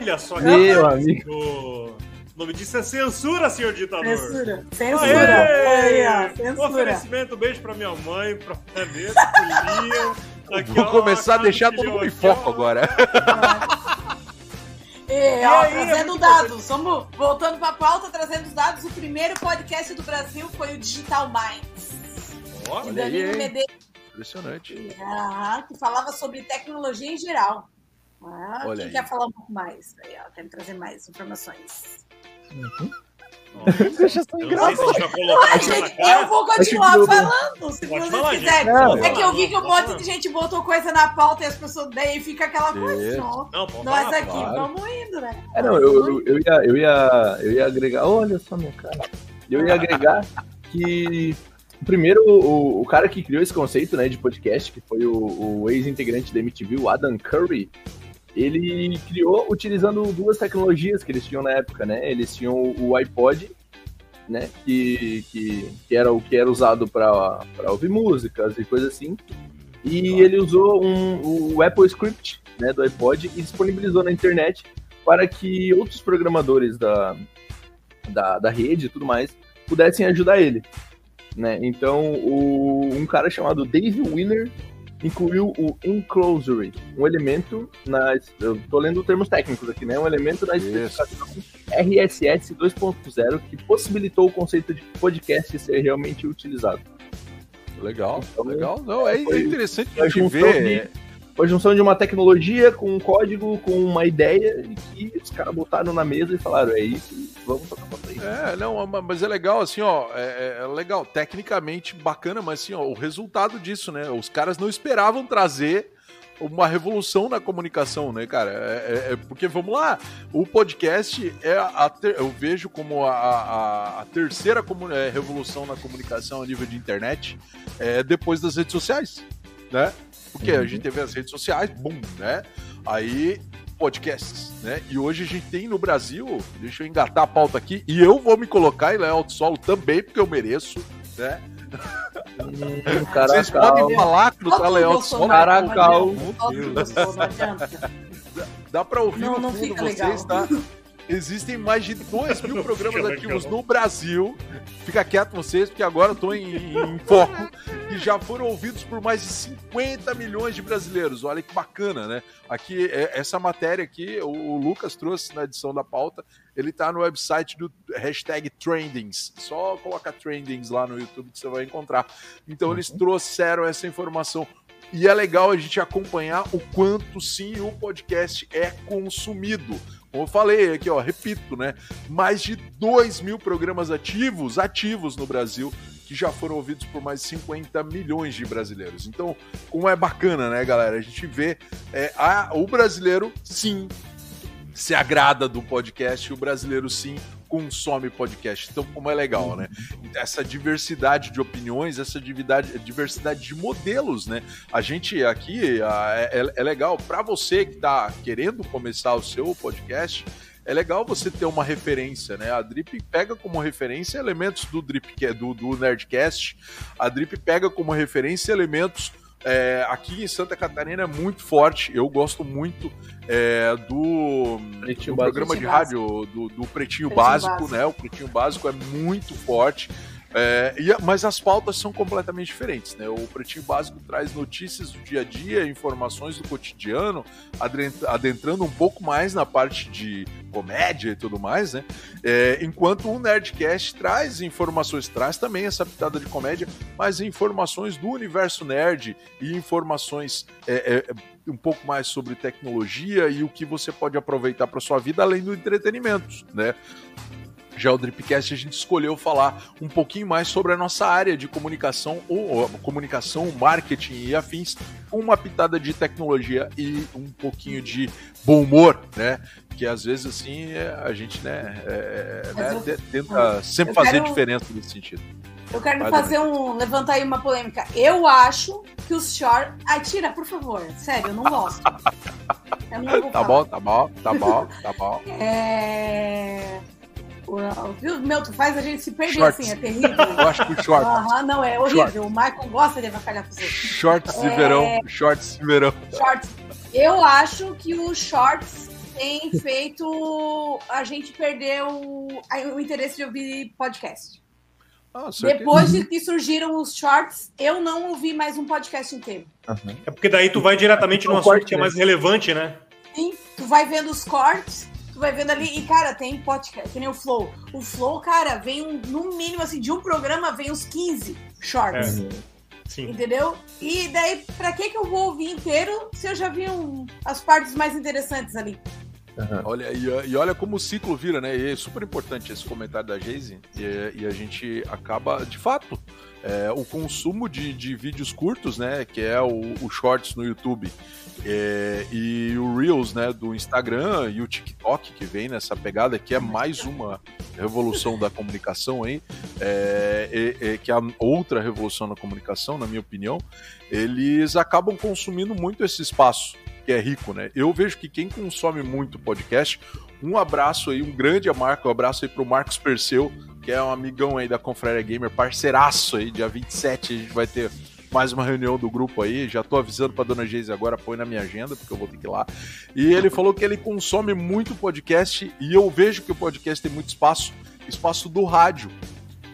Olha só, meu amigo. O nome disso é censura, senhor ditador. Censura. Censura. Aê! Aê, censura. Oferecimento, beijo pra minha mãe, pra Vanessa, pro Liam. Aqui, Vou ó, começar a deixar todo mundo em foco agora. E, ó, aí, trazendo dados, vamos voltando para a pauta, trazendo os dados. O primeiro podcast do Brasil foi o Digital Minds. Olha Medeiros. Impressionante. Ah, que falava sobre tecnologia em geral. Ah, Olha quem aí. quer falar um pouco mais? Aí, ó, quero trazer mais informações. Uhum. Deixa eu, eu vou continuar falando, se Pode vocês quiserem. É que eu vi que um monte de gente botou coisa na pauta e as pessoas daí fica aquela coisa. Não, Nós aqui claro. vamos indo, né? É, não, eu, eu, eu, ia, eu, ia, eu ia agregar. Olha só minha cara. Eu ia agregar que primeiro o, o cara que criou esse conceito né, de podcast, que foi o, o ex-integrante da MTV, o Adam Curry, ele criou utilizando duas tecnologias que eles tinham na época, né? Eles tinham o iPod, né? Que, que, que era o que era usado para ouvir músicas e coisas assim. E ele usou um, o Apple Script né, do iPod e disponibilizou na internet para que outros programadores da, da, da rede e tudo mais pudessem ajudar ele. Né? Então, o, um cara chamado Dave Winner incluiu o enclosure, um elemento na. Eu tô lendo termos técnicos aqui, né? Um elemento na especificação RSS 2.0 que possibilitou o conceito de podcast ser realmente utilizado. Legal, então, legal. Não, é interessante a gente ver. De, a junção de uma tecnologia com um código, com uma ideia, e que os caras botaram na mesa e falaram: é isso, vamos tocar pra frente. É, não, mas é legal, assim, ó, é, é, é, legal, tecnicamente bacana, mas assim, ó, o resultado disso, né? Os caras não esperavam trazer uma revolução na comunicação, né, cara? É, é, é porque, vamos lá, o podcast é a ter, eu vejo como a, a, a terceira é, revolução na comunicação a nível de internet, é, depois das redes sociais, né? Porque uhum. a gente teve as redes sociais, bum, né? Aí podcasts, né? E hoje a gente tem no Brasil, deixa eu engatar a pauta aqui, e eu vou me colocar em Léo Solo também, porque eu mereço, né? Hum, Vocês podem falar que o Léo Solo. Caracal. Dá pra ouvir não, no fundo vocês, legal. tá? Existem mais de 2 mil programas ativos no Brasil. Fica quieto vocês, porque agora eu tô em, em foco. E já foram ouvidos por mais de 50 milhões de brasileiros. Olha que bacana, né? Aqui, é, essa matéria aqui, o Lucas trouxe na edição da pauta, ele tá no website do hashtag Trendings. Só coloca Trendings lá no YouTube que você vai encontrar. Então, eles uhum. trouxeram essa informação. E é legal a gente acompanhar o quanto sim o podcast é consumido. Como eu falei aqui, ó, repito, né? Mais de 2 mil programas ativos, ativos no Brasil, que já foram ouvidos por mais de 50 milhões de brasileiros. Então, como é bacana, né, galera? A gente vê é, a, o brasileiro, sim, se agrada do podcast, o brasileiro, sim, consome podcast. Então, como é legal, né? Essa diversidade de opiniões, essa diversidade, diversidade de modelos, né? A gente aqui é, é, é legal para você que está querendo começar o seu podcast. É legal você ter uma referência, né? A Drip pega como referência elementos do Drip, é do, do Nerdcast. A Drip pega como referência elementos é, aqui em Santa Catarina é muito forte. Eu gosto muito é, do, do programa de rádio do, do Pretinho, Pretinho Básico, Básico, né? O Pretinho Básico é muito forte. É, mas as pautas são completamente diferentes, né? O Pretinho Básico traz notícias do dia a dia, informações do cotidiano, adentrando um pouco mais na parte de comédia e tudo mais, né? É, enquanto o Nerdcast traz informações, traz também essa pitada de comédia, mas informações do universo nerd e informações é, é um pouco mais sobre tecnologia e o que você pode aproveitar para sua vida além do entretenimento, né? Já o Dripcast a gente escolheu falar um pouquinho mais sobre a nossa área de comunicação, ou, comunicação, marketing e afins, com uma pitada de tecnologia e um pouquinho de bom humor, né? Que às vezes assim é, a gente né, é, é né eu, tenta sempre fazer quero, diferença nesse sentido. Eu quero Mas, fazer um. levantar aí uma polêmica. Eu acho que os shorts. Ai, tira, por favor. Sério, eu não gosto. Eu não tá bom, tá bom, tá bom, tá bom. É. Viu? Meu, tu faz a gente se perder shorts. assim, é terrível. Eu acho que shorts. Aham, não, é horrível. Shorts. O Michael gosta de avacalhar com você. Shorts de é... verão, shorts de verão. Shorts. Eu acho que os shorts têm feito a gente perder o, o interesse de ouvir podcast. Ah, Depois de que surgiram os shorts, eu não ouvi mais um podcast inteiro. Uhum. É porque daí tu vai diretamente no assunto que é mais relevante, né? Sim, tu vai vendo os cortes vai vendo ali, e cara, tem podcast, que nem o Flow. O Flow, cara, vem um, no mínimo assim, de um programa vem uns 15 shorts. É. Sim. Entendeu? E daí, pra que, que eu vou ouvir inteiro se eu já vi um, as partes mais interessantes ali? Uhum. Olha, e, e, olha como o ciclo vira, né? E é super importante esse comentário da Geise. E, e a gente acaba, de fato, é, o consumo de, de vídeos curtos, né? Que é o, o Shorts no YouTube é, e o Reels, né, do Instagram e o TikTok que vem nessa pegada, que é mais uma revolução da comunicação aí, é, é, que é outra revolução da comunicação, na minha opinião, eles acabam consumindo muito esse espaço que é rico, né? Eu vejo que quem consome muito podcast, um abraço aí, um grande marco, um abraço aí pro Marcos Perseu, que é um amigão aí da Confraria Gamer, parceiraço aí, dia 27 a gente vai ter mais uma reunião do grupo aí. Já tô avisando pra dona Geise agora, põe na minha agenda, porque eu vou ter que ir lá. E ele falou que ele consome muito podcast e eu vejo que o podcast tem muito espaço espaço do rádio.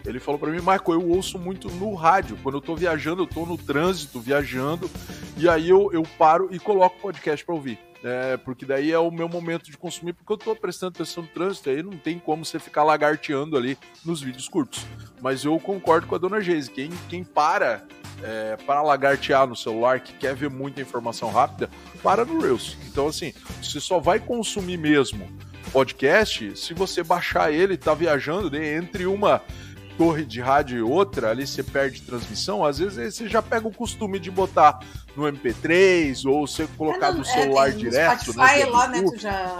Ele falou para mim, Marco, eu ouço muito no rádio. Quando eu tô viajando, eu tô no trânsito, viajando, e aí eu, eu paro e coloco podcast para ouvir. É, porque daí é o meu momento de consumir, porque eu tô prestando atenção no trânsito, aí não tem como você ficar lagarteando ali nos vídeos curtos. Mas eu concordo com a dona Geise, quem, quem para é, para lagartear no celular, que quer ver muita informação rápida, para no Reels. Então, assim, você só vai consumir mesmo podcast se você baixar ele, tá viajando, né, entre uma torre de rádio e outra, ali você perde transmissão, às vezes você já pega o costume de botar no MP3 ou você colocar é, no é, celular é, direto. Spotify né, lá, né, tu já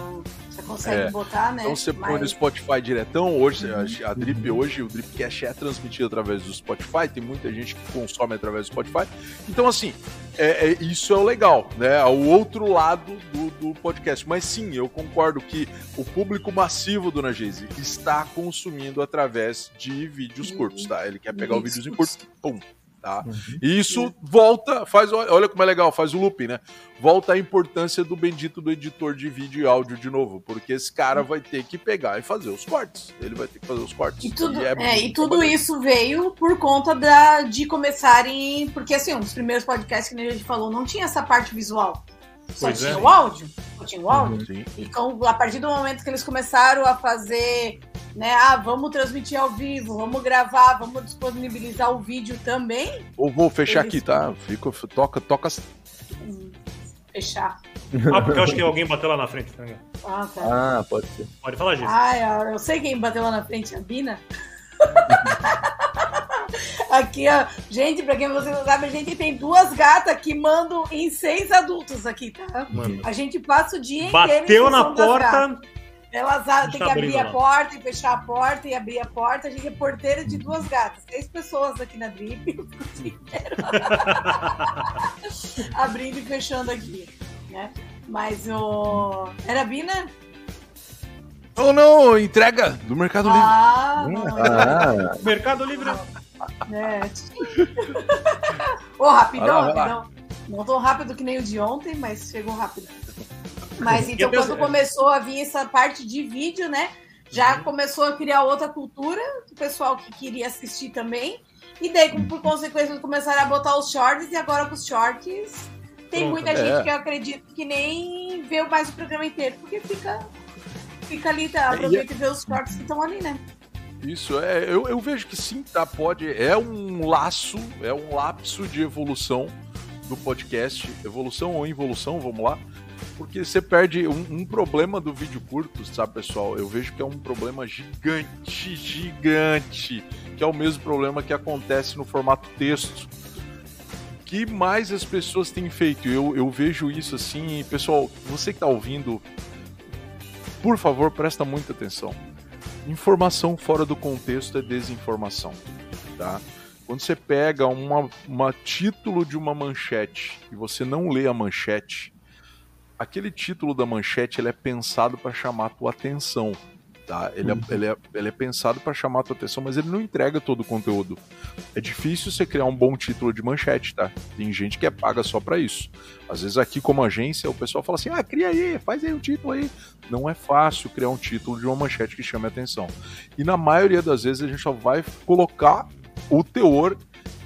você consegue é. botar, né? Então você Mas... põe no Spotify diretão. Hoje, uhum. a, Drip hoje, o Dripcast é transmitido através do Spotify. Tem muita gente que consome através do Spotify. Então, assim, é, é, isso é o legal, né? O outro lado do, do, podcast. Mas sim, eu concordo que o público massivo do Nagese está consumindo através de vídeos curtos, tá? Ele quer pegar o vídeo em curto, pum, Tá? Uhum. E isso volta, faz, olha como é legal, faz o looping, né? Volta a importância do bendito do editor de vídeo e áudio de novo, porque esse cara vai ter que pegar e fazer os cortes. Ele vai ter que fazer os cortes. E tudo, e é é, e tudo isso veio por conta da, de começarem, porque assim, um dos primeiros podcasts que a gente falou não tinha essa parte visual. Só pois tinha é. o áudio. Só tinha o áudio. Uhum, então, a partir do momento que eles começaram a fazer, né? Ah, vamos transmitir ao vivo, vamos gravar, vamos disponibilizar o vídeo também. Ou vou fechar eles... aqui, tá? Fico, toca, toca. Fechar. Ah, porque eu acho que alguém bateu lá na frente. Tá ah, tá. Ah, pode ser. Pode falar, gente. Ah, eu sei quem bateu lá na frente, a Bina. Aqui, ó. Gente, pra quem você não sabe, a gente tem duas gatas que mandam em seis adultos aqui, tá? Mano. A gente passa o dia inteiro. Bateu na porta. Elas têm que abrir a porta e fechar a porta e abrir a porta. A gente é porteira de duas gatas. Seis pessoas aqui na Drip. Abrindo e fechando aqui. Né? Mas o. Era a Bina? Ou não, entrega do Mercado ah, Livre. Ah, Mercado Livre. É. Ô, oh, rapidão, rapidão. Não tão rápido que nem o de ontem, mas chegou rápido. Mas então, quando começou a vir essa parte de vídeo, né? Já uhum. começou a criar outra cultura, o pessoal que queria assistir também. E daí, por consequência, começaram a botar os shorts, e agora com os shorts tem muita é. gente que eu acredito que nem vê mais o programa inteiro, porque fica, fica ali, tá, aproveita e, e vê os shorts que estão ali, né? Isso, é, eu, eu vejo que sim, tá, pode, é um laço, é um lapso de evolução do podcast, evolução ou involução, vamos lá, porque você perde um, um, problema do vídeo curto, sabe, pessoal? Eu vejo que é um problema gigante, gigante, que é o mesmo problema que acontece no formato texto. que mais as pessoas têm feito? Eu, eu vejo isso assim, pessoal, você que está ouvindo, por favor, presta muita atenção Informação fora do contexto é desinformação, tá? Quando você pega uma, uma título de uma manchete e você não lê a manchete, aquele título da manchete ele é pensado para chamar a tua atenção. Tá? Ele, é, uhum. ele, é, ele é pensado para chamar a tua atenção, mas ele não entrega todo o conteúdo. É difícil você criar um bom título de manchete, tá? Tem gente que é paga só para isso. Às vezes aqui como agência o pessoal fala assim, ah, cria aí, faz aí um título aí. Não é fácil criar um título de uma manchete que chame a atenção. E na maioria das vezes a gente só vai colocar o teor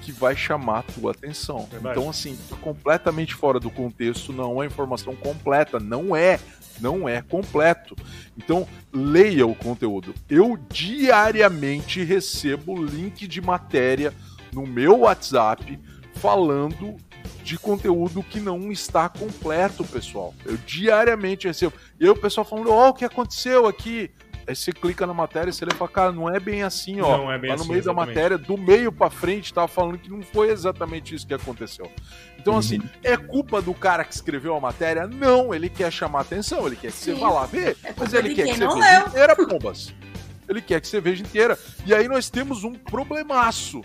que vai chamar a tua atenção. Verdade. Então, assim, completamente fora do contexto, não é informação completa, não é não é completo. Então, leia o conteúdo. Eu diariamente recebo link de matéria no meu WhatsApp falando de conteúdo que não está completo, pessoal. Eu diariamente recebo. E o pessoal falando: Ó, oh, o que aconteceu aqui? Aí você clica na matéria e você lê e fala, cara, não é bem assim, ó. Não é bem Lá no assim, meio exatamente. da matéria, do meio para frente, tava falando que não foi exatamente isso que aconteceu. Então, assim, uhum. assim, é culpa do cara que escreveu a matéria? Não, ele quer chamar atenção, ele quer que Sim. você vá lá ver, é mas ele quer que você veja inteira, pombas. Ele quer que você veja inteira. E aí nós temos um problemaço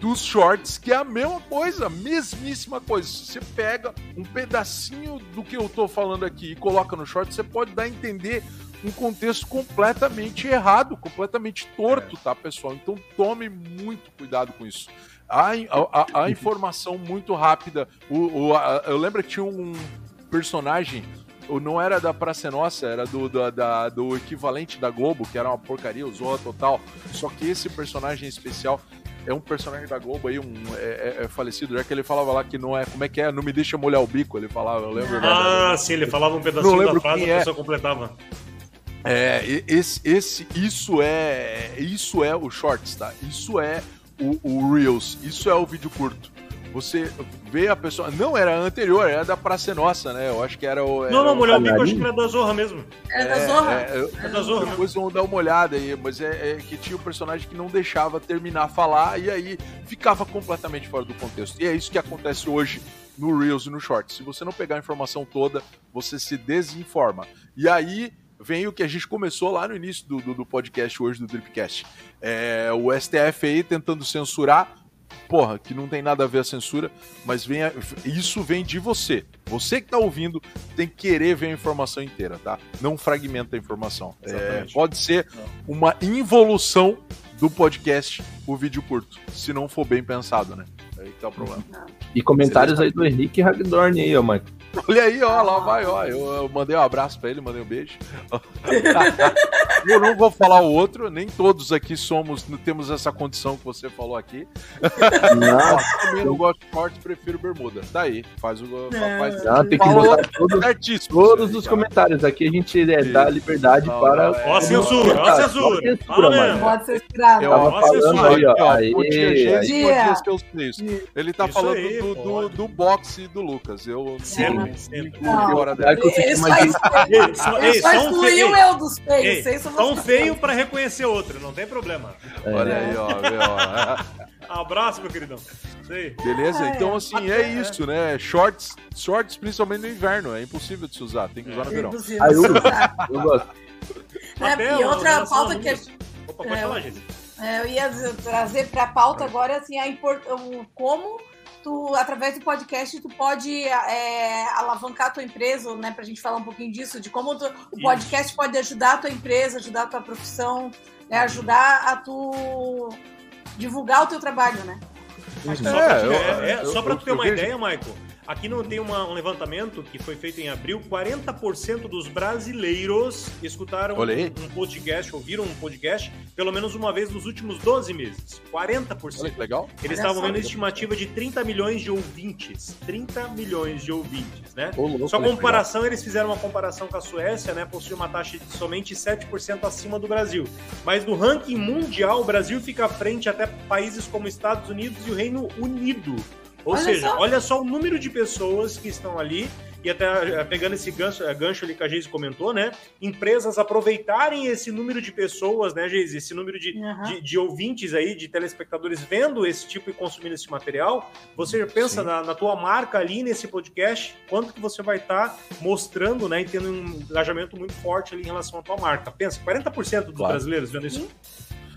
dos shorts, que é a mesma coisa, mesmíssima coisa. Se você pega um pedacinho do que eu tô falando aqui e coloca no short, você pode dar a entender um contexto completamente errado, completamente torto, tá, pessoal? Então tome muito cuidado com isso. A, a, a informação muito rápida. O, o a, eu lembro que tinha um personagem não era da Praça Nossa, era do, do, da, do equivalente da Globo, que era uma porcaria, usou total. Só que esse personagem especial é um personagem da Globo aí, um é, é, é falecido, já que ele falava lá que não é, como é que é, não me deixa molhar o bico, ele falava, eu lembro. Ah, né? sim, ele falava um pedacinho da frase, a pessoa é. completava. É, esse, esse, isso é, isso é o Shorts, tá? Isso é o, o Reels, isso é o vídeo curto. Você vê a pessoa. Não, era anterior, era da Praça Nossa, né? Eu acho que era o. Não, não, Mulher Bico, acho que era da Zorra mesmo. Era da Zorra. É, é, é da Zorra. Depois vamos dar uma olhada aí, mas é, é, que tinha um personagem que não deixava terminar a falar e aí ficava completamente fora do contexto. E é isso que acontece hoje no Reels e no Shorts. Se você não pegar a informação toda, você se desinforma. E aí vem o que a gente começou lá no início do, do, do podcast hoje do Dripcast. É, o STF aí tentando censurar porra, que não tem nada a ver a censura, mas vem a, isso vem de você. Você que tá ouvindo tem que querer ver a informação inteira, tá? Não fragmenta a informação. É, pode ser uma involução do podcast o vídeo curto, se não for bem pensado, né? Aí que tá o problema. E comentários aí do Henrique Hagdorn aí, ó, Mike. Olha aí, ó, lá vai, ó. Eu, eu mandei um abraço pra ele, mandei um beijo. eu não vou falar o outro, nem todos aqui somos, temos essa condição que você falou aqui. Não, também não gosto de corte, prefiro bermuda. Daí, faz o. Faz, não, tem que botar todos, todos os comentários. Aqui a gente é, dá liberdade não, para. Ó, a censura, ó, a censura. Pode ser escravo. Tava falando aí, ó. Aí, Ele tá falando do, do, do boxe do Lucas. Eu. Sim. Só excluiu o eu dos feios. Só um feio pra reconhecer outro, não tem problema. Olha aí, ó. Abraço, meu queridão. Beleza? Então, assim, é isso, né? Shorts, shorts, principalmente no inverno. É impossível de se usar, tem que usar no verão. Ah, eu, eu gosto. É, e outra pauta que. Opa, pode falar, gente. Eu ia trazer para a pauta agora assim, a import... como tu, através do podcast, tu pode é, alavancar a tua empresa, né? Pra gente falar um pouquinho disso, de como tu, o podcast Isso. pode ajudar a tua empresa, ajudar a tua profissão, né, ajudar a tu divulgar o teu trabalho, né? É, só pra, é, eu, é, é, só pra tu ter uma vejo... ideia, Michael, Aqui não tem uma, um levantamento que foi feito em abril, 40% dos brasileiros escutaram um, um, podcast, ouviram um podcast, pelo menos uma vez nos últimos 12 meses. 40%. Olha que legal. Eles estavam vendo estimativa de 30 milhões de ouvintes. 30 milhões de ouvintes, né? Ô, Só comparação, eles fizeram uma comparação com a Suécia, né? Possui uma taxa de somente 7% acima do Brasil. Mas no ranking mundial, o Brasil fica à frente até países como Estados Unidos e o Reino Unido ou olha seja, só. olha só o número de pessoas que estão ali, e até eh, pegando esse gancho, eh, gancho ali que a Geise comentou, né? Empresas aproveitarem esse número de pessoas, né, Geise? Esse número de, uhum. de, de, ouvintes aí, de telespectadores vendo esse tipo e consumindo esse material. Você pensa na, na, tua marca ali nesse podcast, quanto que você vai estar tá mostrando, né? E tendo um engajamento muito forte ali em relação à tua marca. Pensa, 40% dos claro. brasileiros vendo isso.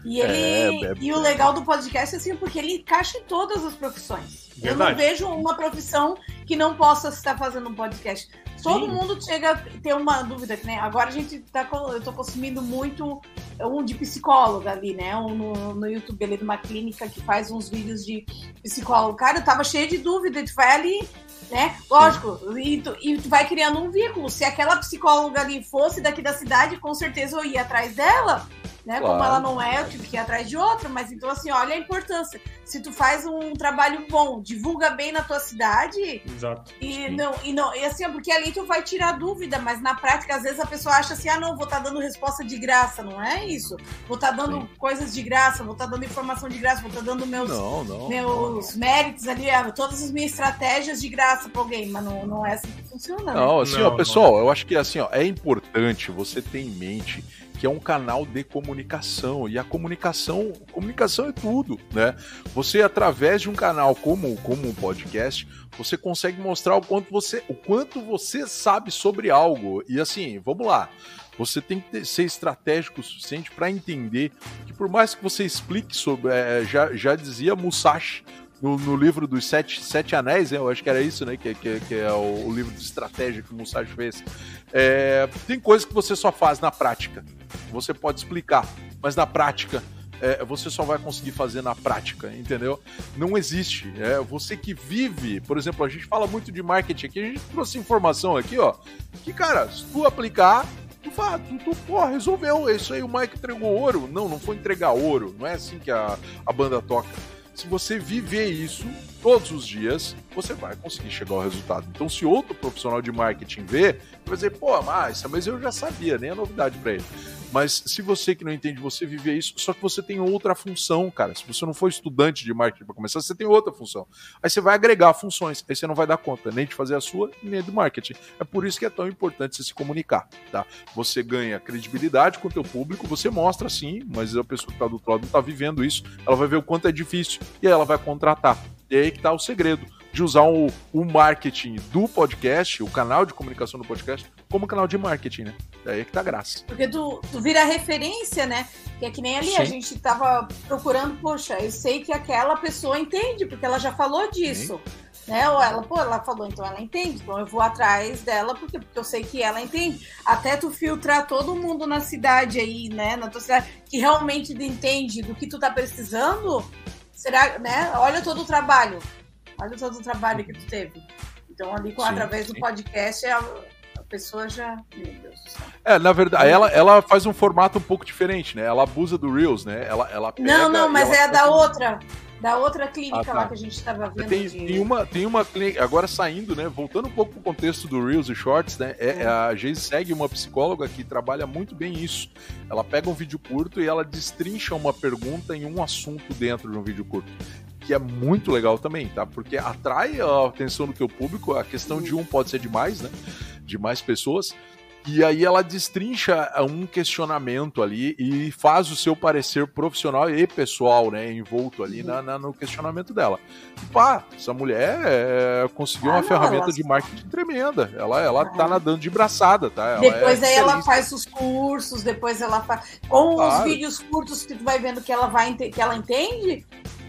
E, ele, é, é, e o legal do podcast é assim, porque ele encaixa em todas as profissões. Verdade. Eu não vejo uma profissão que não possa estar fazendo um podcast. Todo Sim. mundo chega a ter uma dúvida, né? Agora a gente tá eu tô consumindo muito um de psicóloga ali, né? Um no, no YouTube ali de uma clínica que faz uns vídeos de psicólogo. Cara, eu tava cheio de dúvida, tu vai ali, né? Lógico, e tu, e tu vai criando um vínculo. Se aquela psicóloga ali fosse daqui da cidade, com certeza eu ia atrás dela né? Claro. Como ela não é, eu tive que ir atrás de outra, mas então assim, olha a importância. Se tu faz um trabalho bom, divulga bem na tua cidade. Exato. E não, e não, e assim, porque ali tu vai tirar dúvida, mas na prática, às vezes a pessoa acha assim: ah, não, vou estar tá dando resposta de graça. Não é isso. Vou estar tá dando Sim. coisas de graça, vou estar tá dando informação de graça, vou estar tá dando meus, não, não, meus não. méritos ali, ah, todas as minhas estratégias de graça para alguém, mas não, não é assim que funciona. Não, assim, ó, pessoal, eu acho que assim, ó, é importante você ter em mente que é um canal de comunicação. E a comunicação, comunicação é tudo, né? Você através de um canal como como um podcast, você consegue mostrar o quanto você o quanto você sabe sobre algo. E assim, vamos lá. Você tem que ter, ser estratégico o suficiente para entender que por mais que você explique sobre, é, já, já dizia Musashi no, no, livro dos Sete, Sete Anéis, né? eu acho que era isso, né? Que, que, que é o, o, livro de estratégia que o Musashi fez. É, tem coisas que você só faz na prática. Você pode explicar, mas na prática é, você só vai conseguir fazer na prática, entendeu? Não existe. É, você que vive, por exemplo, a gente fala muito de marketing aqui, a gente trouxe informação aqui, ó, que, cara, se tu aplicar, tu fala, tu, tu pô, resolveu, é isso aí, o Mike entregou ouro. Não, não foi entregar ouro, não é assim que a, a banda toca se você viver isso todos os dias, você vai conseguir chegar ao resultado. Então, se outro profissional de marketing vê, vai dizer, pô, mas, mas eu já sabia, nem é novidade para ele. Mas se você que não entende, você viver isso, só que você tem outra função, cara. Se você não for estudante de marketing para começar, você tem outra função. Aí você vai agregar funções, aí você não vai dar conta nem de fazer a sua, nem do marketing. É por isso que é tão importante você se comunicar, tá? Você ganha credibilidade com o teu público, você mostra sim, mas a pessoa que está do outro lado não está vivendo isso, ela vai ver o quanto é difícil e aí ela vai contratar. E aí que está o segredo de usar o, o marketing do podcast, o canal de comunicação do podcast, como canal de marketing, né? Daí que tá graça. Porque tu, tu vira referência, né? Que é que nem ali, Sim. a gente tava procurando, poxa, eu sei que aquela pessoa entende, porque ela já falou disso. Sim. Né? Ou ela, pô, ela falou, então ela entende, então eu vou atrás dela, porque, porque eu sei que ela entende. Até tu filtrar todo mundo na cidade aí, né? Na tua cidade, que realmente entende do que tu tá precisando, será, né? Olha todo o trabalho. Olha todo o trabalho que tu teve. Então, ali, com, sim, através sim. do podcast, a, pessoa já. Meu Deus do céu. É, na verdade, ela, ela faz um formato um pouco diferente, né? Ela abusa do Reels, né? Ela, ela não, não, mas é a da outra da outra clínica ah, tá. lá que a gente estava vendo. Tem, de... tem, uma, tem uma clínica, agora saindo, né? Voltando um pouco pro contexto do Reels e Shorts, né? É, é. A Geise segue uma psicóloga que trabalha muito bem isso. Ela pega um vídeo curto e ela destrincha uma pergunta em um assunto dentro de um vídeo curto. Que é muito legal também, tá? Porque atrai a atenção do teu público. A questão de um pode ser demais, né? De mais pessoas. E aí ela destrincha um questionamento ali e faz o seu parecer profissional e pessoal, né, envolto ali na, na no questionamento dela. E, pá, essa mulher é, conseguiu ah, uma não, ferramenta ela... de marketing tremenda. Ela, ela tá ah. nadando de braçada, tá? Ela depois é aí ela faz os cursos, depois ela faz. Com os vídeos curtos que tu vai vendo que ela vai que ela entende,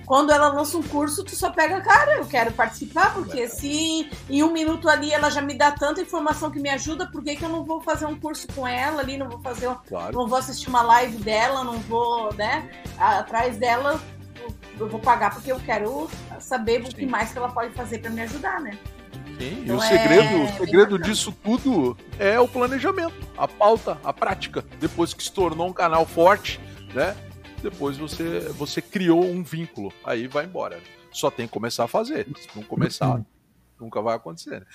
quando ela lança um curso, tu só pega, cara, eu quero participar, porque é. se em um minuto ali ela já me dá tanta informação que me ajuda, por que, que eu não vou fazer um curso com ela ali, não vou fazer, claro. não vou assistir uma live dela, não vou, né, atrás dela, eu vou pagar porque eu quero saber Sim. o que mais que ela pode fazer para me ajudar, né? Sim, então e o segredo, é... o segredo disso tudo é o planejamento, a pauta, a prática. Depois que se tornou um canal forte, né? Depois você, você criou um vínculo. Aí vai embora. Só tem que começar a fazer. Se não começar, nunca vai acontecer. Né?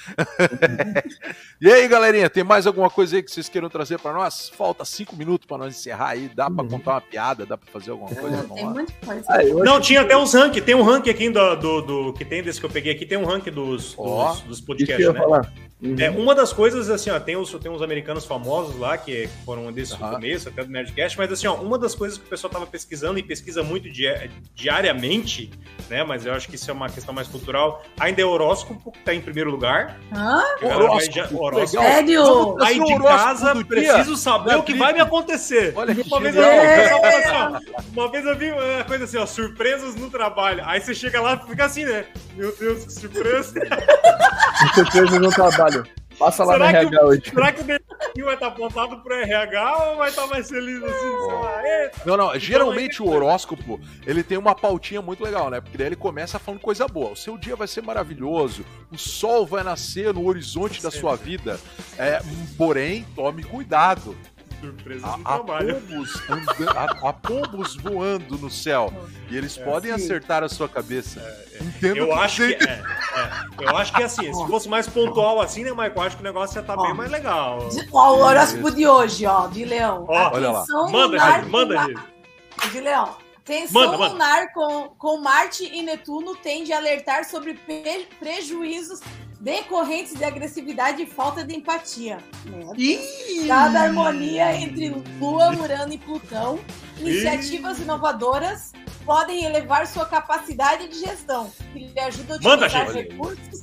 e aí, galerinha, tem mais alguma coisa aí que vocês queiram trazer para nós? Falta cinco minutos para nós encerrar aí. Dá para uhum. contar uma piada? Dá para fazer alguma coisa? tem muita coisa. Ah, não, tinha até uns rank. Tem um rank aqui do, do, do, que tem desse que eu peguei aqui. Tem um rank dos, oh, dos, dos podcasts, né? Falar. Uhum. É, uma das coisas, assim, ó, tem, os, tem uns americanos famosos lá, que foram desses uhum. começo, até do Nerdcast, mas assim, ó, uma das coisas que o pessoal tava pesquisando e pesquisa muito di diariamente, né, mas eu acho que isso é uma questão mais cultural, ainda é horóscopo, que tá em primeiro lugar. Hã? Horóscopo. horóscopo. Sério? Aí de casa, preciso saber o que vai me acontecer. Olha que uma vez, eu, assim, ó, uma vez eu vi uma coisa assim, ó, surpresas no trabalho. Aí você chega lá e fica assim, né? Meu Deus, que surpresa. surpresas no trabalho. Passa lá será no RH o, hoje. Será que o dedinho vai estar apontado pro RH ou vai estar mais feliz assim? Oh. Não, não. Geralmente o horóscopo ele tem uma pautinha muito legal, né? Porque daí ele começa falando coisa boa. O seu dia vai ser maravilhoso, o sol vai nascer no horizonte da sua vida. É, porém, tome cuidado surpresas no trabalho. Pombos a, a, pombos voando no céu. E eles é, podem assim, acertar a sua cabeça. É, é. Entendo eu acho que, é, é, Eu acho que assim, se fosse mais pontual assim, né, Michael? Acho que o negócio ia estar tá bem mais legal. Ó, o horóscopo de hoje, ó, de leão. Ó, olha lá. Manda, gente, manda, gente. De leão. Tensão manda, manda. lunar com, com Marte e Netuno tende a alertar sobre prejuízos decorrentes de agressividade e falta de empatia. Cada harmonia entre Lua, Urano e Plutão, iniciativas inovadoras podem elevar sua capacidade de gestão, que lhe ajuda a utilizar Manda, recursos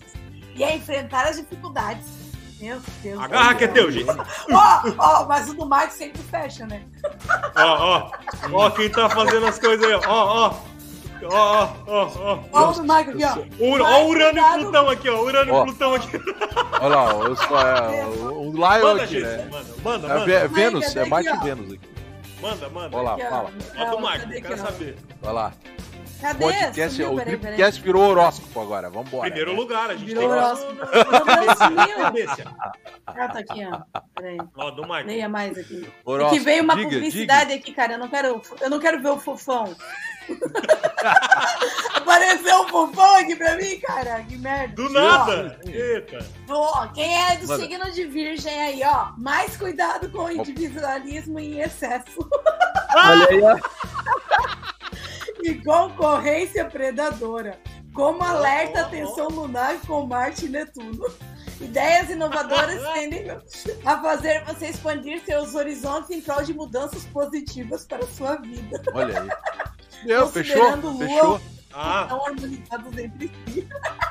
e a enfrentar as dificuldades. Meu Deus. Agarra que é teu, gente. Ó, ó, mas o do Mike sempre fecha, né? Ó, ó. Ó, quem tá fazendo as coisas aí, ó, ó. Ó, ó, ó. Ó o Michael aqui, ó. Ó o Urano e Plutão aqui, ó. Urano e Plutão aqui. Olha lá, o, é, o, o Lion aqui, né? Manda, manda, é manda. É Vênus, é mais que Vênus aqui. Manda, manda. Olha lá, fala. Ó do Michael, quero saber. Vai lá. Cadê? Podcast, Sumiu, o peraí, podcast virou horóscopo agora. Vambora. Primeiro lugar, a gente virou tem horóscopo. Ah, tá aqui, ó. Peraí. Ó, do Michael. Leia mais aqui. Horóscopo. É que veio uma diga, publicidade diga. aqui, cara. Eu não quero, eu não quero ver o fofão. Apareceu um fofão aqui pra mim, cara. Que merda. Do nada. Ó, Eita. Ó, quem é do Mano. signo de virgem aí, ó. Mais cuidado com o individualismo em excesso. Olha aí, ó. e concorrência predadora. Como alerta atenção lunar com Marte e Netuno. Ideias inovadoras tendem a fazer você expandir seus horizontes em prol de mudanças positivas para a sua vida. Olha aí. Meu, fechou, Lua, fechou. ah. estão harmonizados entre si.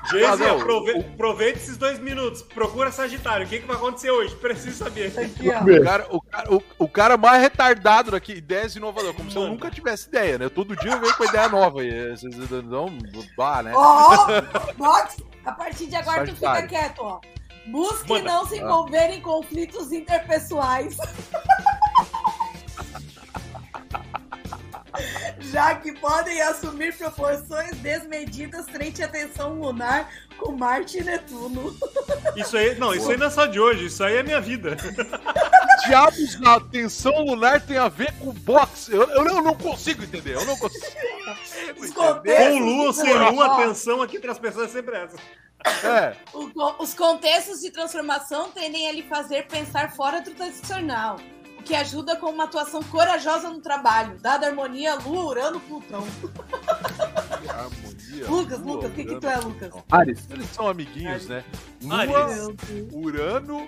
Geise, aprove aproveita esses dois minutos. Procura Sagitário. O que, que vai acontecer hoje? Preciso saber. Aqui, o, cara, o, cara, o, o, cara mais retardado daqui, ideias inovadoras. Como Mano. se eu nunca tivesse ideia, né? Todo dia eu venho com ideia nova. E vocês não. Bah, né? Ó, oh, Box, a partir de agora Sagitário. tu fica quieto, ó. Busque Manda. não se envolver ah. em conflitos interpessoais. já que podem assumir proporções desmedidas frente à tensão lunar com Marte e Netuno. Isso aí, não, isso aí não é só de hoje, isso aí é minha vida. Diabos na tensão lunar tem a ver com boxe. Eu, eu, eu não consigo entender, eu não consigo. com lua, sem lua, a tensão aqui entre as pessoas é sempre essa. É. os contextos de transformação tendem a lhe fazer pensar fora do tradicional o que ajuda com uma atuação corajosa no trabalho, dada a harmonia Lua, Urano, Plutão. Harmonia, Lucas, Lua, Lucas, o que, que tu é, Lucas? Ares. Eles são amiguinhos, né? Lua, Urano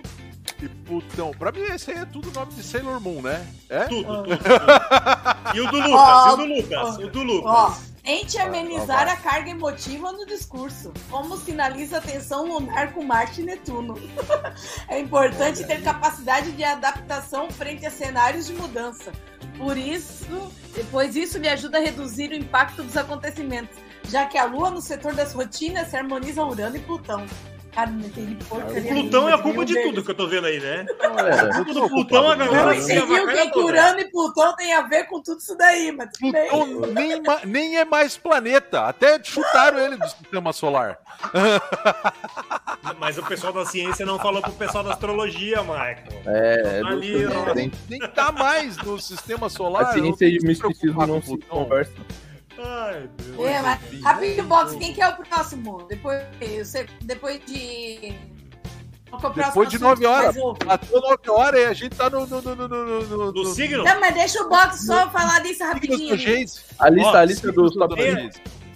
e Plutão. Pra mim, esse aí é tudo nome de Sailor Moon, né? É? Tudo, tudo, tudo. E o do Lucas, oh, e o do Lucas, oh, o do Lucas. Oh. Tente amenizar a carga emotiva no discurso, como sinaliza a tensão lunar com Marte e Netuno. é importante ter capacidade de adaptação frente a cenários de mudança. Por isso, pois isso lhe ajuda a reduzir o impacto dos acontecimentos, já que a Lua no setor das rotinas se harmoniza Urano e Plutão. Cara, O Plutão é a culpa de tudo que eu tô vendo aí, né? É, a culpa do Plutão, a galera. Você viu que Urano e Plutão tem a ver com tudo isso daí, mas Plutão nem, nem é mais planeta. Até chutaram ele do sistema solar. Mas o pessoal da ciência não falou pro pessoal da astrologia, Michael. É, Ali, nem, nem tá mais no sistema solar. A ciência e o misticismo não se conversam. Ai, Deus. É, mas, rapidinho, Box, quem que é o próximo? Depois, depois de. Depois de 9 horas. Até 9 horas e a gente tá no. No, no, no, no, no, no signo? Não, mas deixa o Box só falar disso rapidinho. A lista, a lista dos top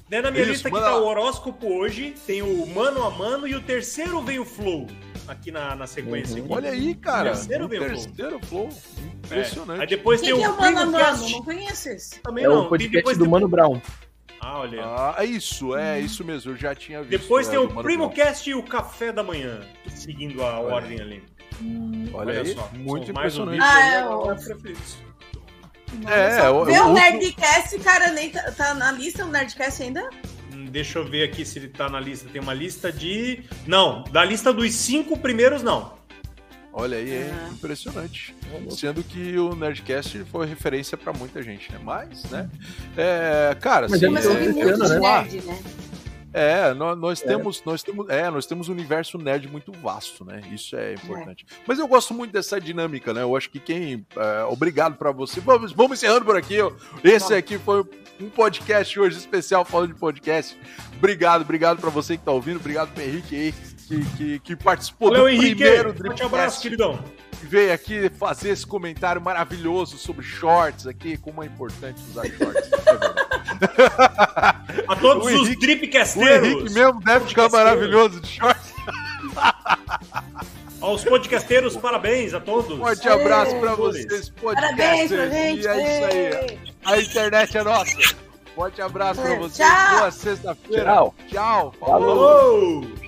Daí na minha Isso, lista aqui tá o horóscopo hoje, tem o mano a mano e o terceiro vem o flow aqui na, na sequência. Uhum. Olha aí, cara. O terceiro vem o flow. Terceiro flow. Impressionante. É. Aí depois Quem tem que o é o Mano a Mano? Não conheço esse. Também é não. o podcast do Mano Brown. Ah, olha. Ah, é isso, é isso mesmo. Eu já tinha visto. Depois é, tem o Primo Cast e o Café da Manhã, seguindo a olha. ordem ali. Hum, olha, olha aí, só. muito impressionante. Ah, é, o... É, o, Vê o, o Nerdcast, cara, nem tá, tá, na lista o Nerdcast ainda? Hum, deixa eu ver aqui se ele tá na lista. Tem uma lista de. Não, da lista dos cinco primeiros, não. Olha aí, é impressionante. Sendo que o Nerdcast foi referência para muita gente, né? Mas, né? É, cara, Mas assim, é, é, né? Nerd, né? É, nós, nós é. temos, nós temos, é, nós temos um universo nerd muito vasto, né? Isso é importante. É. Mas eu gosto muito dessa dinâmica, né? Eu acho que quem, é, obrigado para você. Vamos, vamos encerrando por aqui. Esse aqui foi um podcast hoje especial falando de podcast. Obrigado, obrigado para você que tá ouvindo, obrigado pro Henrique aí que, que, que participou Valeu, do Henrique. primeiro Forte abraço, queridão. Veio aqui fazer esse comentário maravilhoso sobre shorts aqui, como é importante usar shorts. A todos Henrique, os dripcasteiros. O Henrique mesmo deve ficar maravilhoso de shorts. Aos podcasteiros, parabéns a todos. Forte abraço para vocês, podcasters. Parabéns pra gente. E é isso aí. A internet é nossa. Forte abraço para vocês. Tchau. Boa sexta-feira. Tchau. Tchau. Falou. Falou.